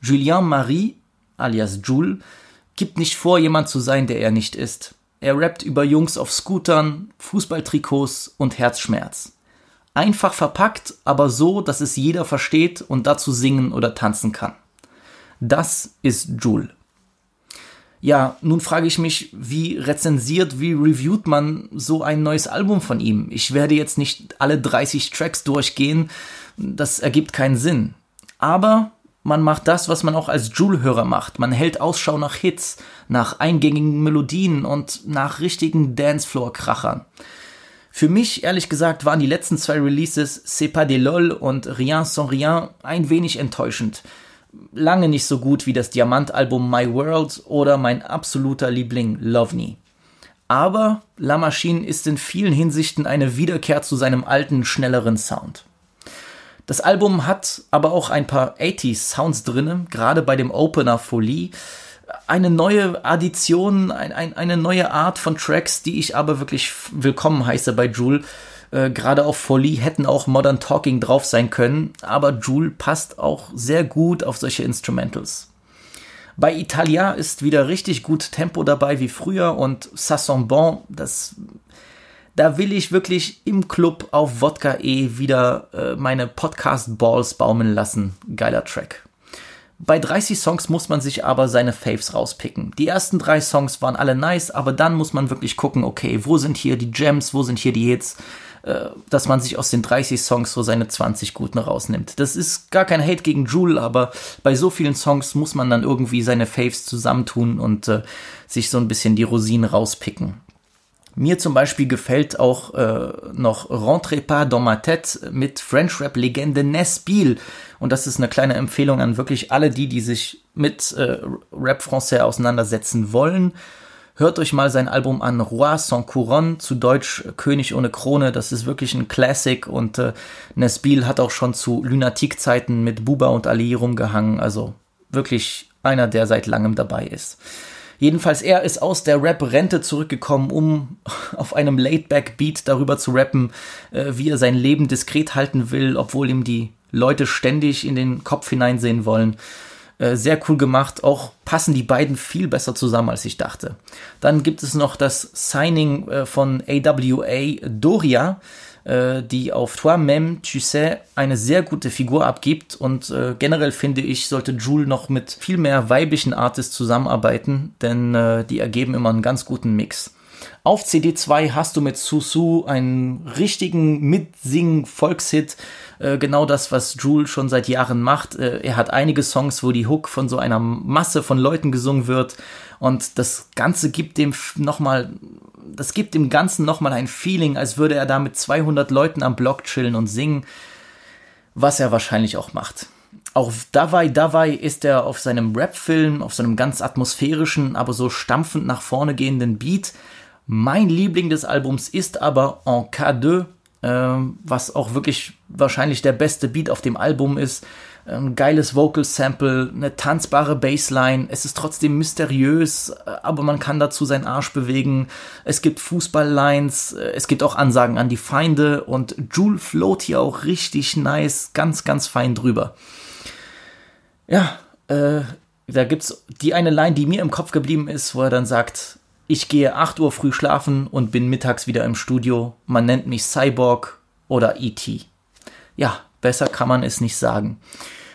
Julien Marie, alias Jules, gibt nicht vor, jemand zu sein, der er nicht ist. Er rappt über Jungs auf Scootern, Fußballtrikots und Herzschmerz. Einfach verpackt, aber so, dass es jeder versteht und dazu singen oder tanzen kann. Das ist Jules. Ja, nun frage ich mich, wie rezensiert, wie reviewt man so ein neues Album von ihm? Ich werde jetzt nicht alle 30 Tracks durchgehen, das ergibt keinen Sinn. Aber man macht das, was man auch als Joule-Hörer macht. Man hält Ausschau nach Hits, nach eingängigen Melodien und nach richtigen Dancefloor-Krachern. Für mich, ehrlich gesagt, waren die letzten zwei Releases C'est pas des LOL und Rien sans Rien ein wenig enttäuschend lange nicht so gut wie das Diamantalbum My World oder mein absoluter Liebling Lovney. Aber La Machine ist in vielen Hinsichten eine Wiederkehr zu seinem alten, schnelleren Sound. Das Album hat aber auch ein paar 80s Sounds drinne, gerade bei dem Opener Folie. Eine neue Addition, ein, ein, eine neue Art von Tracks, die ich aber wirklich willkommen heiße bei Jule äh, Gerade auf Folie hätten auch Modern Talking drauf sein können, aber Joule passt auch sehr gut auf solche Instrumentals. Bei Italia ist wieder richtig gut Tempo dabei wie früher und Sasson Bon, das da will ich wirklich im Club auf Wodka E wieder äh, meine Podcast Balls baumeln lassen. Geiler Track. Bei 30 Songs muss man sich aber seine Faves rauspicken. Die ersten drei Songs waren alle nice, aber dann muss man wirklich gucken, okay, wo sind hier die Gems, wo sind hier die Hits? Äh, dass man sich aus den 30 Songs so seine 20 guten rausnimmt. Das ist gar kein Hate gegen Jule, aber bei so vielen Songs muss man dann irgendwie seine Faves zusammentun und äh, sich so ein bisschen die Rosinen rauspicken. Mir zum Beispiel gefällt auch äh, noch Rentrez pas dans ma tête mit French Rap Legende Nesbil. Und das ist eine kleine Empfehlung an wirklich alle die, die sich mit äh, Rap Français auseinandersetzen wollen. Hört euch mal sein Album an, Roi sans Couronne, zu Deutsch König ohne Krone. Das ist wirklich ein Classic und äh, Nesbil hat auch schon zu Lunatik-Zeiten mit Buba und Ali rumgehangen. Also wirklich einer, der seit langem dabei ist. Jedenfalls, er ist aus der Rap-Rente zurückgekommen, um <laughs> auf einem Laidback-Beat darüber zu rappen, äh, wie er sein Leben diskret halten will, obwohl ihm die Leute ständig in den Kopf hineinsehen wollen. Äh, sehr cool gemacht. Auch passen die beiden viel besser zusammen, als ich dachte. Dann gibt es noch das Signing äh, von AWA Doria. äh, die auf Toi-même, tu sais, eine sehr gute Figur abgibt. Und äh, generell finde ich, sollte Jules noch mit viel mehr weiblichen Artists zusammenarbeiten, denn äh, die ergeben immer einen ganz guten Mix. Auf CD2 hast du mit Susu einen richtigen Mitsingen-Volkshit. Äh, genau das, was Jules schon seit Jahren macht. Äh, er hat einige Songs, wo die Hook von so einer Masse von Leuten gesungen wird. Und das Ganze gibt dem nochmal, das gibt dem Ganzen nochmal ein Feeling, als würde er da mit 200 Leuten am Block chillen und singen. Was er wahrscheinlich auch macht. Auch Davai Davai ist er auf seinem Rap-Film, auf seinem ganz atmosphärischen, aber so stampfend nach vorne gehenden Beat mein Liebling des Albums ist aber En K2, äh, was auch wirklich wahrscheinlich der beste Beat auf dem Album ist. Ein geiles Vocal Sample, eine tanzbare Bassline. Es ist trotzdem mysteriös, aber man kann dazu seinen Arsch bewegen. Es gibt Fußballlines, es gibt auch Ansagen an die Feinde und Jule float hier auch richtig nice, ganz, ganz fein drüber. Ja, äh, da gibt's die eine Line, die mir im Kopf geblieben ist, wo er dann sagt, ich gehe 8 Uhr früh schlafen und bin mittags wieder im Studio. Man nennt mich Cyborg oder E.T. Ja, besser kann man es nicht sagen.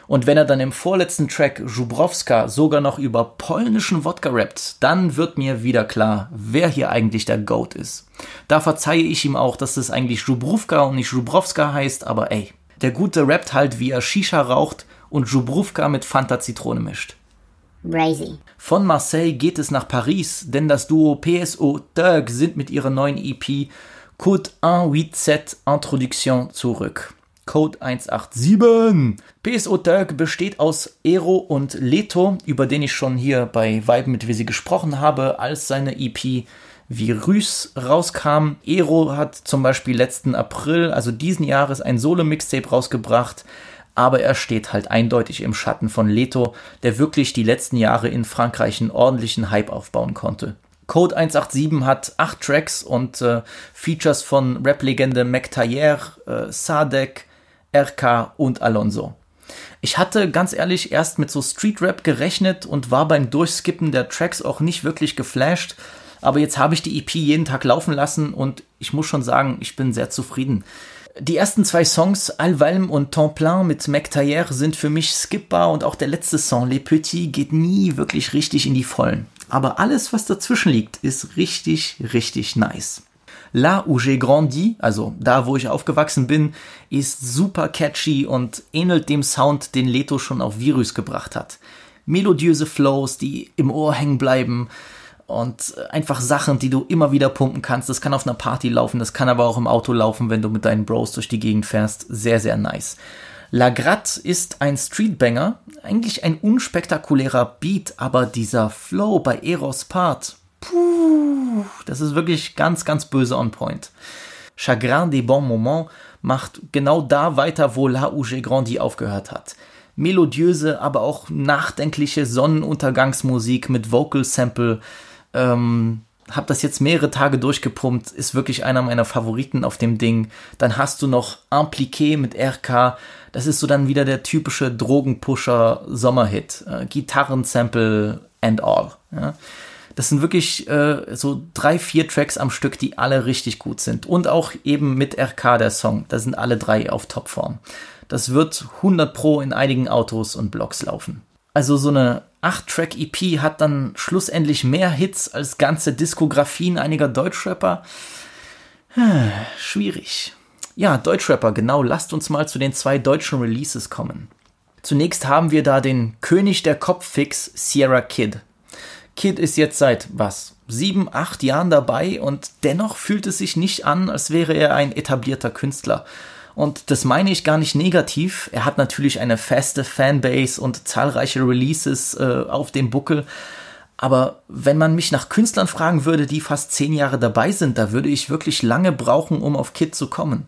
Und wenn er dann im vorletzten Track Jubrowska sogar noch über polnischen Wodka rappt, dann wird mir wieder klar, wer hier eigentlich der Goat ist. Da verzeihe ich ihm auch, dass es eigentlich Jubrowka und nicht Jubrowska heißt, aber ey, der Gute rappt halt, wie er Shisha raucht und Jubrowka mit Fanta Zitrone mischt. Brazy. Von Marseille geht es nach Paris, denn das Duo PSO Doug sind mit ihrer neuen EP Code 187 Introduction zurück. Code 187. PSO Doug besteht aus Ero und Leto, über den ich schon hier bei Vibe mit Visi gesprochen habe, als seine EP Virus rauskam. Ero hat zum Beispiel letzten April, also diesen Jahres, ein Solo-Mixtape rausgebracht aber er steht halt eindeutig im Schatten von Leto, der wirklich die letzten Jahre in Frankreich einen ordentlichen Hype aufbauen konnte. Code 187 hat acht Tracks und äh, Features von Rap-Legende McTayer, äh, Sadek, RK und Alonso. Ich hatte ganz ehrlich erst mit so Street Rap gerechnet und war beim Durchskippen der Tracks auch nicht wirklich geflasht, aber jetzt habe ich die EP jeden Tag laufen lassen und ich muss schon sagen, ich bin sehr zufrieden. Die ersten zwei Songs, Alvalm und Temps plein mit McTayer, sind für mich skippbar und auch der letzte Song, Les Petits, geht nie wirklich richtig in die Vollen. Aber alles, was dazwischen liegt, ist richtig, richtig nice. La où j'ai grandi, also da, wo ich aufgewachsen bin, ist super catchy und ähnelt dem Sound, den Leto schon auf Virus gebracht hat. Melodiöse Flows, die im Ohr hängen bleiben, und einfach Sachen, die du immer wieder pumpen kannst. Das kann auf einer Party laufen, das kann aber auch im Auto laufen, wenn du mit deinen Bros durch die Gegend fährst. Sehr, sehr nice. La Gratte ist ein Streetbanger, eigentlich ein unspektakulärer Beat, aber dieser Flow bei Eros Part, puh, das ist wirklich ganz, ganz böse on point. Chagrin des bons moments macht genau da weiter, wo La Ouge Grandi aufgehört hat. Melodiöse, aber auch nachdenkliche Sonnenuntergangsmusik mit Vocal Sample, ähm, hab das jetzt mehrere Tage durchgepumpt, ist wirklich einer meiner Favoriten auf dem Ding. Dann hast du noch Impliqué mit RK, das ist so dann wieder der typische Drogenpusher Sommerhit. Äh, Gitarrensample and all. Ja. Das sind wirklich äh, so drei, vier Tracks am Stück, die alle richtig gut sind. Und auch eben mit RK der Song. Da sind alle drei auf Topform. Das wird 100 Pro in einigen Autos und Blogs laufen. Also so eine 8-Track-EP hat dann schlussendlich mehr Hits als ganze Diskografien einiger Deutschrapper. <sighs> Schwierig. Ja, Deutschrapper, genau, lasst uns mal zu den zwei deutschen Releases kommen. Zunächst haben wir da den König der Kopffix, Sierra Kid. Kid ist jetzt seit, was, sieben, acht Jahren dabei und dennoch fühlt es sich nicht an, als wäre er ein etablierter Künstler. Und das meine ich gar nicht negativ. Er hat natürlich eine feste Fanbase und zahlreiche Releases äh, auf dem Buckel. Aber wenn man mich nach Künstlern fragen würde, die fast zehn Jahre dabei sind, da würde ich wirklich lange brauchen, um auf Kid zu kommen.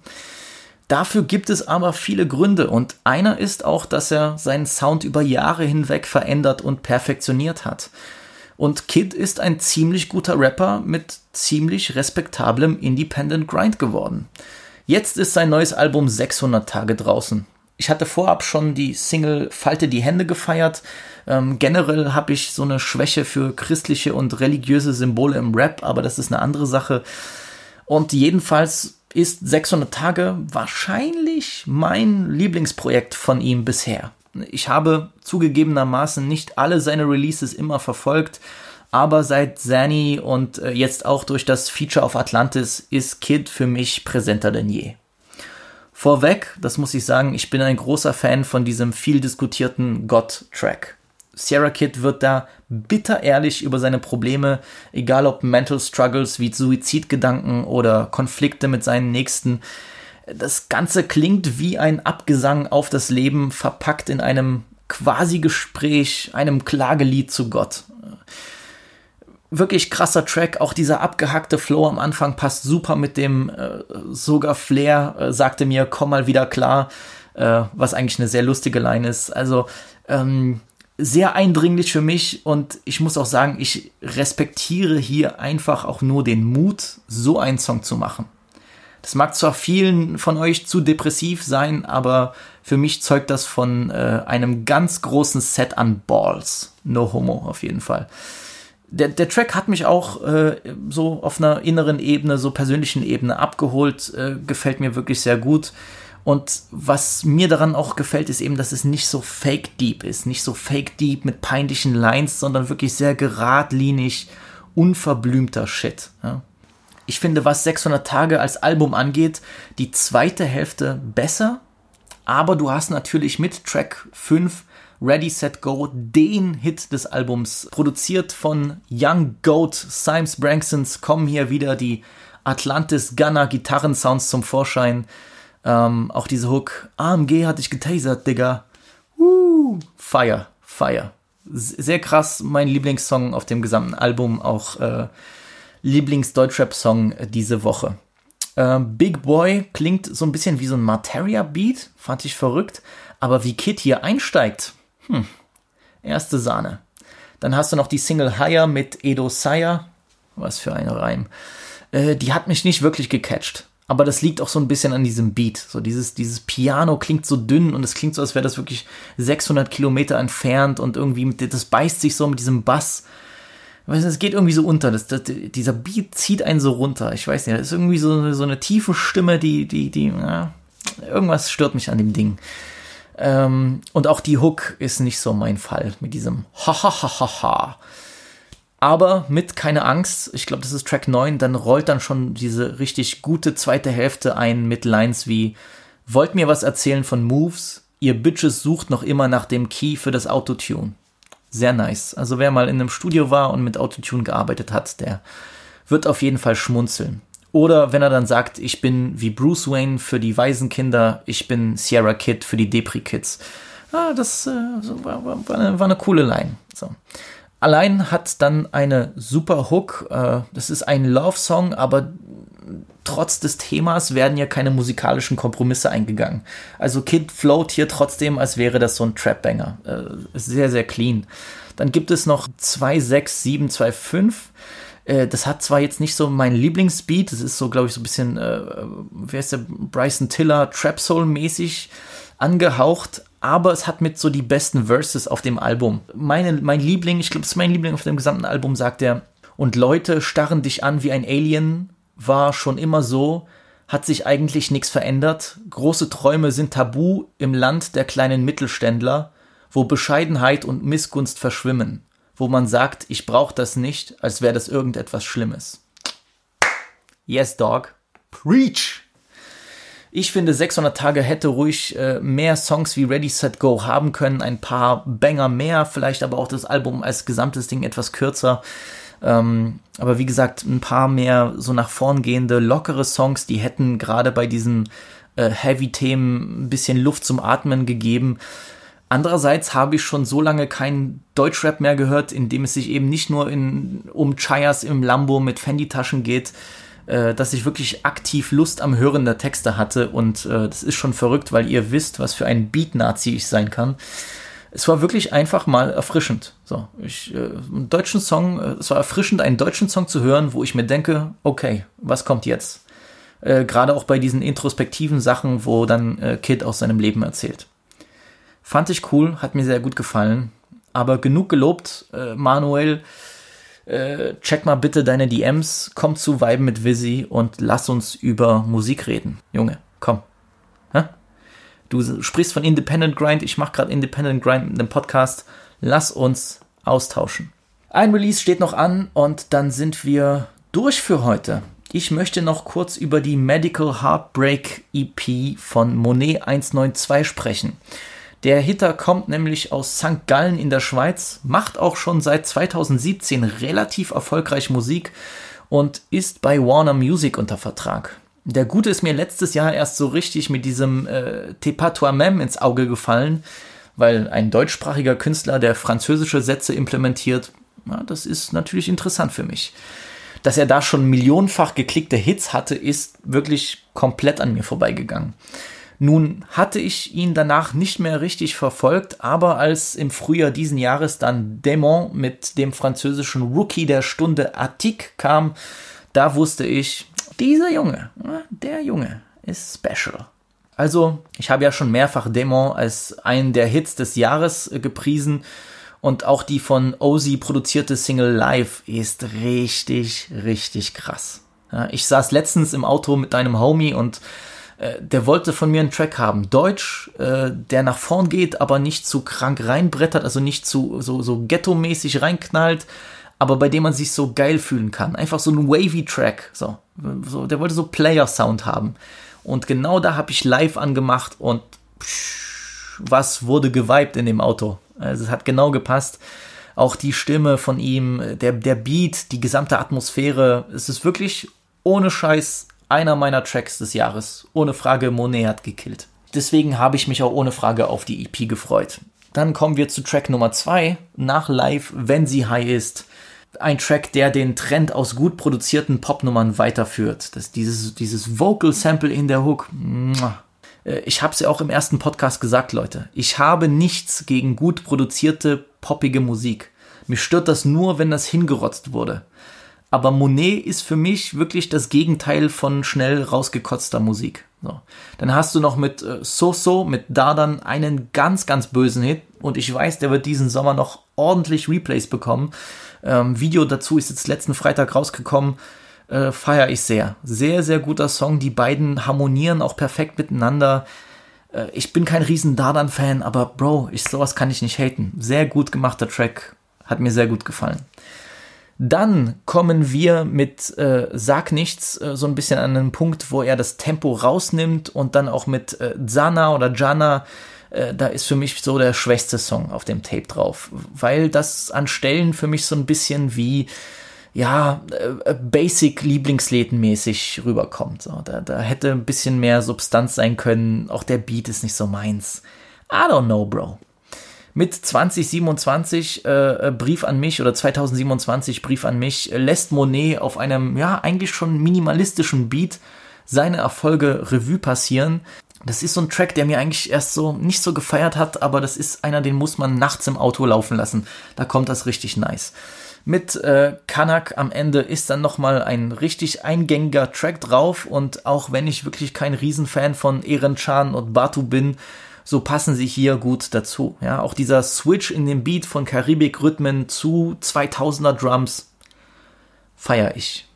Dafür gibt es aber viele Gründe und einer ist auch, dass er seinen Sound über Jahre hinweg verändert und perfektioniert hat. Und Kid ist ein ziemlich guter Rapper mit ziemlich respektablem Independent Grind geworden. Jetzt ist sein neues Album 600 Tage draußen. Ich hatte vorab schon die Single Falte die Hände gefeiert. Ähm, generell habe ich so eine Schwäche für christliche und religiöse Symbole im Rap, aber das ist eine andere Sache. Und jedenfalls ist 600 Tage wahrscheinlich mein Lieblingsprojekt von ihm bisher. Ich habe zugegebenermaßen nicht alle seine Releases immer verfolgt, aber seit Zanny und äh, jetzt auch durch das Feature auf Atlantis ist Kid für mich präsenter denn je. Vorweg, das muss ich sagen, ich bin ein großer Fan von diesem viel diskutierten God-Track. Sierra Kid wird da bitter ehrlich über seine Probleme, egal ob Mental Struggles wie Suizidgedanken oder Konflikte mit seinen Nächsten. Das Ganze klingt wie ein Abgesang auf das Leben, verpackt in einem Quasi-Gespräch, einem Klagelied zu Gott. Wirklich krasser Track, auch dieser abgehackte Flow am Anfang passt super mit dem äh, sogar Flair, äh, sagte mir, komm mal wieder klar, äh, was eigentlich eine sehr lustige Line ist. Also, ähm, sehr eindringlich für mich und ich muss auch sagen, ich respektiere hier einfach auch nur den Mut, so einen Song zu machen. Das mag zwar vielen von euch zu depressiv sein, aber für mich zeugt das von äh, einem ganz großen Set an Balls. No homo auf jeden Fall. Der, der Track hat mich auch äh, so auf einer inneren Ebene, so persönlichen Ebene abgeholt, äh, gefällt mir wirklich sehr gut. Und was mir daran auch gefällt, ist eben, dass es nicht so fake deep ist. Nicht so fake deep mit peinlichen Lines, sondern wirklich sehr geradlinig, unverblümter Shit. Ja. Ich finde, was 600 Tage als Album angeht, die zweite Hälfte besser. Aber du hast natürlich mit Track 5 Ready, Set, Go den Hit des Albums. Produziert von Young Goat, Symes Branksons kommen hier wieder die Atlantis Gunner Gitarrensounds zum Vorschein. Ähm, auch diese Hook, AMG hat dich getasert, Digga. Uh, fire, fire. Sehr krass, mein Lieblingssong auf dem gesamten Album, auch äh, Lieblings-Deutschrap-Song diese Woche. Äh, Big Boy klingt so ein bisschen wie so ein Materia-Beat, fand ich verrückt, aber wie Kid hier einsteigt, hm, erste Sahne. Dann hast du noch die Single Higher mit Edo Saya, was für ein Reim. Äh, die hat mich nicht wirklich gecatcht. Aber das liegt auch so ein bisschen an diesem Beat. So dieses, dieses Piano klingt so dünn und es klingt so, als wäre das wirklich 600 Kilometer entfernt und irgendwie mit, das beißt sich so mit diesem Bass. Es geht irgendwie so unter. Das, das, dieser Beat zieht einen so runter. Ich weiß nicht, das ist irgendwie so, so eine tiefe Stimme, die, die, die, ja, irgendwas stört mich an dem Ding. Ähm, und auch die Hook ist nicht so mein Fall mit diesem Ha ha ha ha aber mit keine Angst, ich glaube, das ist Track 9, dann rollt dann schon diese richtig gute zweite Hälfte ein mit Lines wie Wollt mir was erzählen von Moves? Ihr Bitches sucht noch immer nach dem Key für das Autotune. Sehr nice. Also wer mal in einem Studio war und mit Autotune gearbeitet hat, der wird auf jeden Fall schmunzeln. Oder wenn er dann sagt, ich bin wie Bruce Wayne für die Waisenkinder, ich bin Sierra Kid für die Depri-Kids. Ah, das äh, war, war, war, eine, war eine coole Line. So. Allein hat dann eine super Hook. Äh, das ist ein Love-Song, aber trotz des Themas werden ja keine musikalischen Kompromisse eingegangen. Also Kid float hier trotzdem, als wäre das so ein Trap-Banger. Äh, sehr, sehr clean. Dann gibt es noch 26725. Äh, das hat zwar jetzt nicht so mein Lieblingsbeat, das ist so, glaube ich, so ein bisschen, äh, wer ist der, Bryson Tiller, Trap Soul mäßig angehaucht, aber es hat mit so die besten Verses auf dem Album. Meine, mein Liebling, ich glaube, es ist mein Liebling auf dem gesamten Album, sagt er, und Leute starren dich an wie ein Alien, war schon immer so, hat sich eigentlich nichts verändert. Große Träume sind tabu im Land der kleinen Mittelständler, wo Bescheidenheit und Missgunst verschwimmen, wo man sagt, ich brauche das nicht, als wäre das irgendetwas Schlimmes. Yes, Dog. Preach! Ich finde, 600 Tage hätte ruhig äh, mehr Songs wie Ready, Set, Go haben können, ein paar Banger mehr, vielleicht aber auch das Album als gesamtes Ding etwas kürzer. Ähm, aber wie gesagt, ein paar mehr so nach vorn gehende, lockere Songs, die hätten gerade bei diesen äh, Heavy-Themen ein bisschen Luft zum Atmen gegeben. Andererseits habe ich schon so lange kein Deutschrap mehr gehört, in dem es sich eben nicht nur in, um Chayas im Lambo mit Fendi-Taschen geht, äh, dass ich wirklich aktiv Lust am Hören der Texte hatte und äh, das ist schon verrückt, weil ihr wisst, was für ein Beat-Nazi ich sein kann. Es war wirklich einfach mal erfrischend. So, ich, äh, einen deutschen Song, äh, es war erfrischend, einen deutschen Song zu hören, wo ich mir denke, okay, was kommt jetzt? Äh, Gerade auch bei diesen introspektiven Sachen, wo dann äh, Kid aus seinem Leben erzählt. Fand ich cool, hat mir sehr gut gefallen. Aber genug gelobt, äh, Manuel äh, check mal bitte deine DMs, komm zu Viben mit Visi und lass uns über Musik reden. Junge, komm. Hä? Du sprichst von Independent Grind, ich mache gerade Independent Grind mit einem Podcast. Lass uns austauschen. Ein Release steht noch an und dann sind wir durch für heute. Ich möchte noch kurz über die Medical Heartbreak EP von Monet 192 sprechen. Der Hitter kommt nämlich aus St. Gallen in der Schweiz, macht auch schon seit 2017 relativ erfolgreich Musik und ist bei Warner Music unter Vertrag. Der Gute ist mir letztes Jahr erst so richtig mit diesem äh, Tepa Toi-Même ins Auge gefallen, weil ein deutschsprachiger Künstler, der französische Sätze implementiert, na, das ist natürlich interessant für mich dass er da schon millionenfach geklickte Hits hatte, ist wirklich komplett an mir vorbeigegangen. Nun hatte ich ihn danach nicht mehr richtig verfolgt, aber als im Frühjahr diesen Jahres dann Dämon mit dem französischen Rookie der Stunde Attic kam, da wusste ich, dieser Junge, der Junge ist special. Also, ich habe ja schon mehrfach Dämon als einen der Hits des Jahres gepriesen und auch die von Ozzy produzierte Single Live ist richtig, richtig krass. Ich saß letztens im Auto mit deinem Homie und äh, der wollte von mir einen Track haben. Deutsch, äh, der nach vorn geht, aber nicht zu krank reinbrettert, also nicht zu so, so ghetto-mäßig reinknallt, aber bei dem man sich so geil fühlen kann. Einfach so ein wavy Track. So, so der wollte so Player-Sound haben. Und genau da habe ich live angemacht und psch, was wurde geweibt in dem Auto. Also es hat genau gepasst. Auch die Stimme von ihm, der, der Beat, die gesamte Atmosphäre. Es ist wirklich ohne Scheiß einer meiner Tracks des Jahres. Ohne Frage, Monet hat gekillt. Deswegen habe ich mich auch ohne Frage auf die EP gefreut. Dann kommen wir zu Track Nummer 2, nach Live, wenn sie high ist. Ein Track, der den Trend aus gut produzierten Popnummern weiterführt. Das, dieses, dieses Vocal Sample in der Hook. Äh, ich habe es ja auch im ersten Podcast gesagt, Leute. Ich habe nichts gegen gut produzierte, poppige Musik. Mich stört das nur, wenn das hingerotzt wurde. Aber Monet ist für mich wirklich das Gegenteil von schnell rausgekotzter Musik. So. Dann hast du noch mit äh, So So, mit Dardan einen ganz, ganz bösen Hit. Und ich weiß, der wird diesen Sommer noch ordentlich Replays bekommen. Ähm, Video dazu ist jetzt letzten Freitag rausgekommen äh, feiere ich sehr. Sehr, sehr guter Song. Die beiden harmonieren auch perfekt miteinander. Äh, ich bin kein riesen Dardan-Fan, aber Bro, ich, sowas kann ich nicht haten. Sehr gut gemachter Track. Hat mir sehr gut gefallen. Dann kommen wir mit äh, Sag nichts äh, so ein bisschen an einen Punkt, wo er das Tempo rausnimmt und dann auch mit äh, Zana oder Jana, äh, da ist für mich so der schwächste Song auf dem Tape drauf, weil das an Stellen für mich so ein bisschen wie ja, äh, äh, basic Lieblingsläden-mäßig rüberkommt. So, da, da hätte ein bisschen mehr Substanz sein können. Auch der Beat ist nicht so meins. I don't know, Bro. Mit 2027 äh, äh, Brief an mich oder 2027 Brief an mich lässt Monet auf einem ja eigentlich schon minimalistischen Beat seine Erfolge Revue passieren. Das ist so ein Track, der mir eigentlich erst so nicht so gefeiert hat, aber das ist einer, den muss man nachts im Auto laufen lassen. Da kommt das richtig nice. Mit äh, Kanak am Ende ist dann nochmal ein richtig eingängiger Track drauf und auch wenn ich wirklich kein Riesenfan von Erenchan und Batu bin, so passen sie hier gut dazu. Ja, auch dieser Switch in dem Beat von Karibik-Rhythmen zu 2000er Drums feiere ich.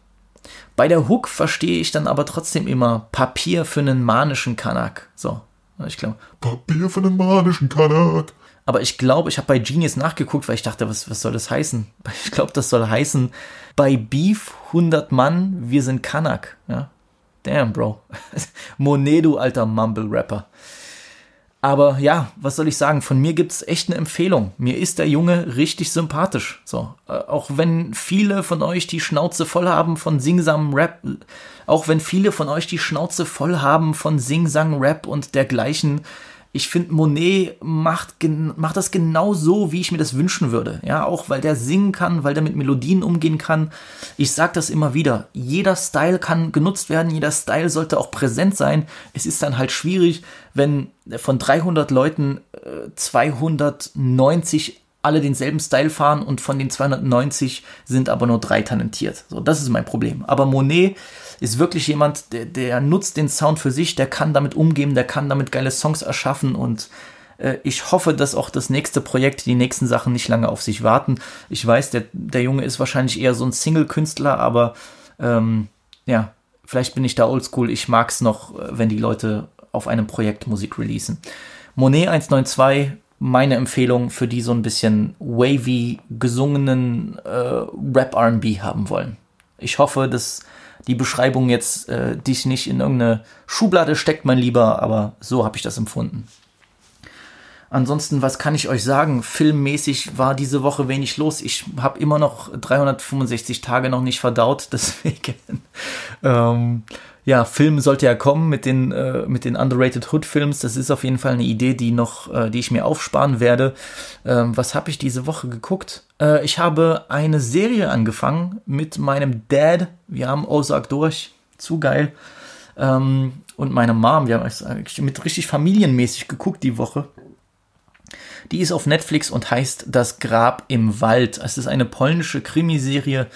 Bei der Hook verstehe ich dann aber trotzdem immer Papier für einen manischen Kanak. So, ich glaube. Papier für einen manischen Kanak. Aber ich glaube, ich habe bei Genius nachgeguckt, weil ich dachte, was, was soll das heißen? <laughs> Ich glaube, das soll heißen, bei Beef 100 Mann, wir sind Kanak. Ja? Damn, Bro. <laughs> Monet, du alter Mumble-Rapper. Aber ja, was soll ich sagen? Von mir gibt's echt eine Empfehlung. Mir ist der Junge richtig sympathisch. So, äh, auch wenn viele von euch die Schnauze voll haben von singsamem Rap, auch wenn viele von euch die Schnauze voll haben von Singsang Rap und dergleichen, ich finde, Monet macht, macht das genau so, wie ich mir das wünschen würde. Ja, auch weil der singen kann, weil der mit Melodien umgehen kann. Ich sage das immer wieder. Jeder Style kann genutzt werden, jeder Style sollte auch präsent sein. Es ist dann halt schwierig, wenn von 300 Leuten äh, 290 alle denselben Style fahren und von den 290 sind aber nur drei talentiert. So, das ist mein Problem. Aber Monet ist wirklich jemand, der, der nutzt den Sound für sich, der kann damit umgehen, der kann damit geile Songs erschaffen und Äh, ich hoffe, dass auch das nächste Projekt, die nächsten Sachen nicht lange auf sich warten. Ich weiß, der, der Junge ist wahrscheinlich eher so ein Single-Künstler, aber ähm, ja, vielleicht bin ich da oldschool. Ich mag es noch, wenn die Leute auf einem Projekt Musik releasen. Monet 192, meine Empfehlung für die so ein bisschen wavy gesungenen äh, Rap RB haben wollen. Ich hoffe, dass die Beschreibung jetzt äh, dich nicht in irgendeine Schublade steckt, mein Lieber, aber so habe ich das empfunden. Ansonsten, was kann ich euch sagen? Filmmäßig war diese Woche wenig los. Ich habe immer noch 365 Tage noch nicht verdaut, <laughs> deswegen. ähm, ja, Film sollte ja kommen mit den, äh, mit den Underrated Hood Films. Das ist auf jeden Fall eine Idee, die noch, äh, die ich mir aufsparen werde. Ähm, was habe ich diese Woche geguckt? Äh, ich habe eine Serie angefangen mit meinem Dad. Wir haben Ozark durch. Zu geil. Ähm, und meine Mom. Wir haben mit richtig familienmäßig geguckt die Woche. Die ist auf Netflix und heißt Das Grab im Wald. Es ist eine polnische Krimiserie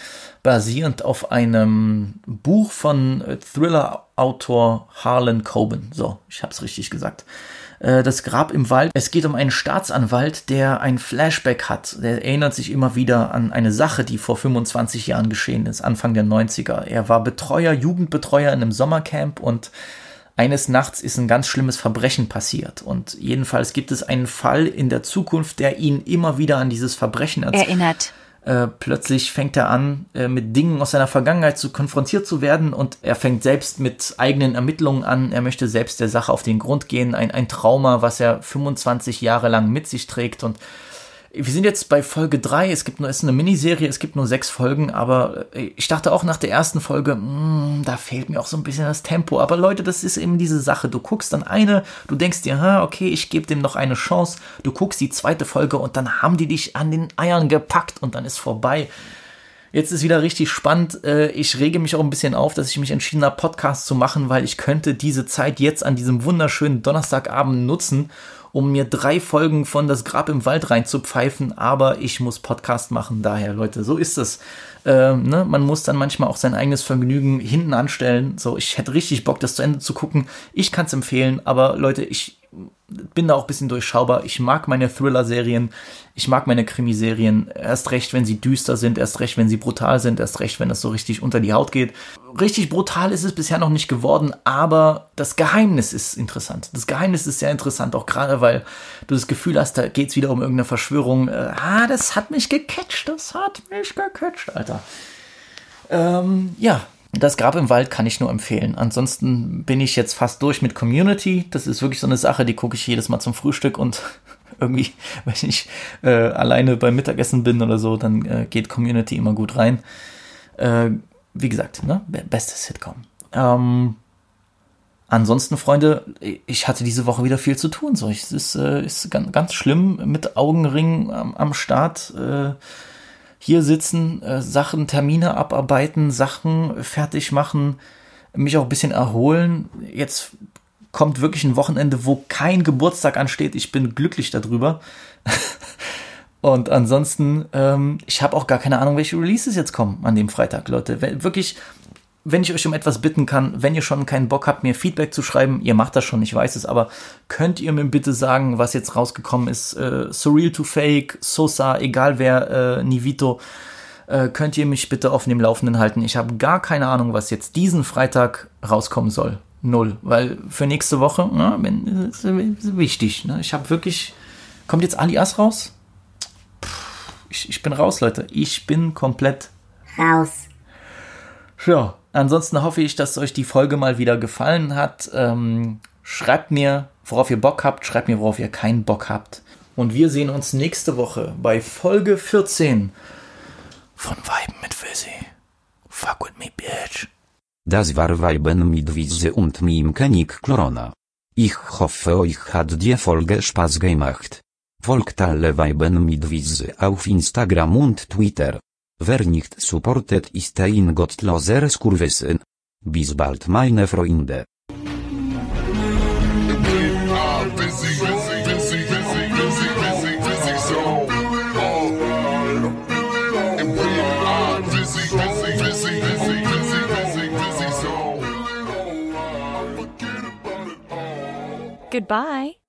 basierend auf einem Buch von äh, Thriller-Autor Harlan Coben. So, ich habe es richtig gesagt. Äh, das Grab im Wald. Es geht um einen Staatsanwalt, der ein Flashback hat. Der erinnert sich immer wieder an eine Sache, die vor 25 Jahren geschehen ist, Anfang der 90er. Er war Betreuer, Jugendbetreuer in einem Sommercamp und eines Nachts ist ein ganz schlimmes Verbrechen passiert. Und jedenfalls gibt es einen Fall in der Zukunft, der ihn immer wieder an dieses Verbrechen erinnert. Äh, plötzlich fängt er an, äh, mit Dingen aus seiner Vergangenheit zu konfrontiert zu werden und er fängt selbst mit eigenen Ermittlungen an. Er möchte selbst der Sache auf den Grund gehen. Ein, ein Trauma, was er 25 Jahre lang mit sich trägt und wir sind jetzt bei Folge 3, es gibt nur, es ist eine Miniserie, es gibt nur sechs Folgen, aber äh, ich dachte auch nach der ersten Folge, mh, hm, da fehlt mir auch so ein bisschen das Tempo. Aber Leute, das ist eben diese Sache. Du guckst dann eine, du denkst dir, ha, okay, ich gebe dem noch eine Chance. Du guckst die zweite Folge und dann haben die dich an den Eiern gepackt und dann ist vorbei. Jetzt ist wieder richtig spannend. Äh, ich rege mich auch ein bisschen auf, dass ich mich entschieden habe, Podcast zu machen, weil ich könnte diese Zeit jetzt an diesem wunderschönen Donnerstagabend nutzen um mir drei Folgen von Das Grab im Wald reinzupfeifen, aber ich muss Podcast machen. Daher, Leute, so ist es. Ähm, ne? Man muss dann manchmal auch sein eigenes Vergnügen hinten anstellen. So, ich hätte richtig Bock, das zu Ende zu gucken. Ich kann es empfehlen, aber Leute, ich bin da auch ein bisschen durchschaubar. Ich mag meine Thriller-Serien, ich mag meine Krimiserien, erst recht, wenn sie düster sind, erst recht, wenn sie brutal sind, erst recht, wenn das so richtig unter die Haut geht. Richtig brutal ist es bisher noch nicht geworden, aber das Geheimnis ist interessant. Das Geheimnis ist sehr interessant, auch gerade, weil du das Gefühl hast, da geht es wieder um irgendeine Verschwörung. Äh, ah, das hat mich gecatcht, das hat mich gecatcht, Alter. Ähm, ja, das Grab im Wald kann ich nur empfehlen. Ansonsten bin ich jetzt fast durch mit Community. Das ist wirklich so eine Sache, die gucke ich jedes Mal zum Frühstück und <laughs> irgendwie, wenn ich äh, alleine beim Mittagessen bin oder so, dann äh, geht Community immer gut rein. Äh, wie gesagt, ne? Bestes Sitcom. Ähm, ansonsten, Freunde, ich hatte diese Woche wieder viel zu tun. So, es ist, äh, ist ganz, ganz schlimm mit Augenringen am, am Start. Äh, hier sitzen, äh, Sachen, Termine abarbeiten, Sachen fertig machen, mich auch ein bisschen erholen. Jetzt kommt wirklich ein Wochenende, wo kein Geburtstag ansteht. Ich bin glücklich darüber. <laughs> Und ansonsten, ähm, ich habe auch gar keine Ahnung, welche Releases jetzt kommen an dem Freitag, Leute. Wirklich, wenn ich euch um etwas bitten kann, wenn ihr schon keinen Bock habt, mir Feedback zu schreiben, ihr macht das schon, ich weiß es, aber könnt ihr mir bitte sagen, was jetzt rausgekommen ist? Äh, Surreal to Fake, Sosa, egal wer, äh, Nivito, äh, könnt ihr mich bitte auf dem Laufenden halten. Ich habe gar keine Ahnung, was jetzt diesen Freitag rauskommen soll. Null. Weil für nächste Woche, na, ist, ist wichtig. Ne? Ich habe wirklich. Kommt jetzt Alias raus? ich, ich bin raus, Leute. Ich bin komplett raus. Ja, ansonsten hoffe ich, dass euch die Folge mal wieder gefallen hat. Ähm, schreibt mir, worauf ihr Bock habt, schreibt mir, worauf ihr keinen Bock habt. Und wir sehen uns nächste Woche bei Folge 14 von Weiben mit Wizzy. Fuck with me, bitch. Das war Weiben mit Wizzy und mim Kenik Klorona. Ich hoffe euch hat die Folge Spaß gemacht. Folgt alle Weiben mit Wizzy auf Instagram und Twitter. Wer nicht supportet ist ein gottloser Skurwysyn. Bis bald meine Freunde. Goodbye.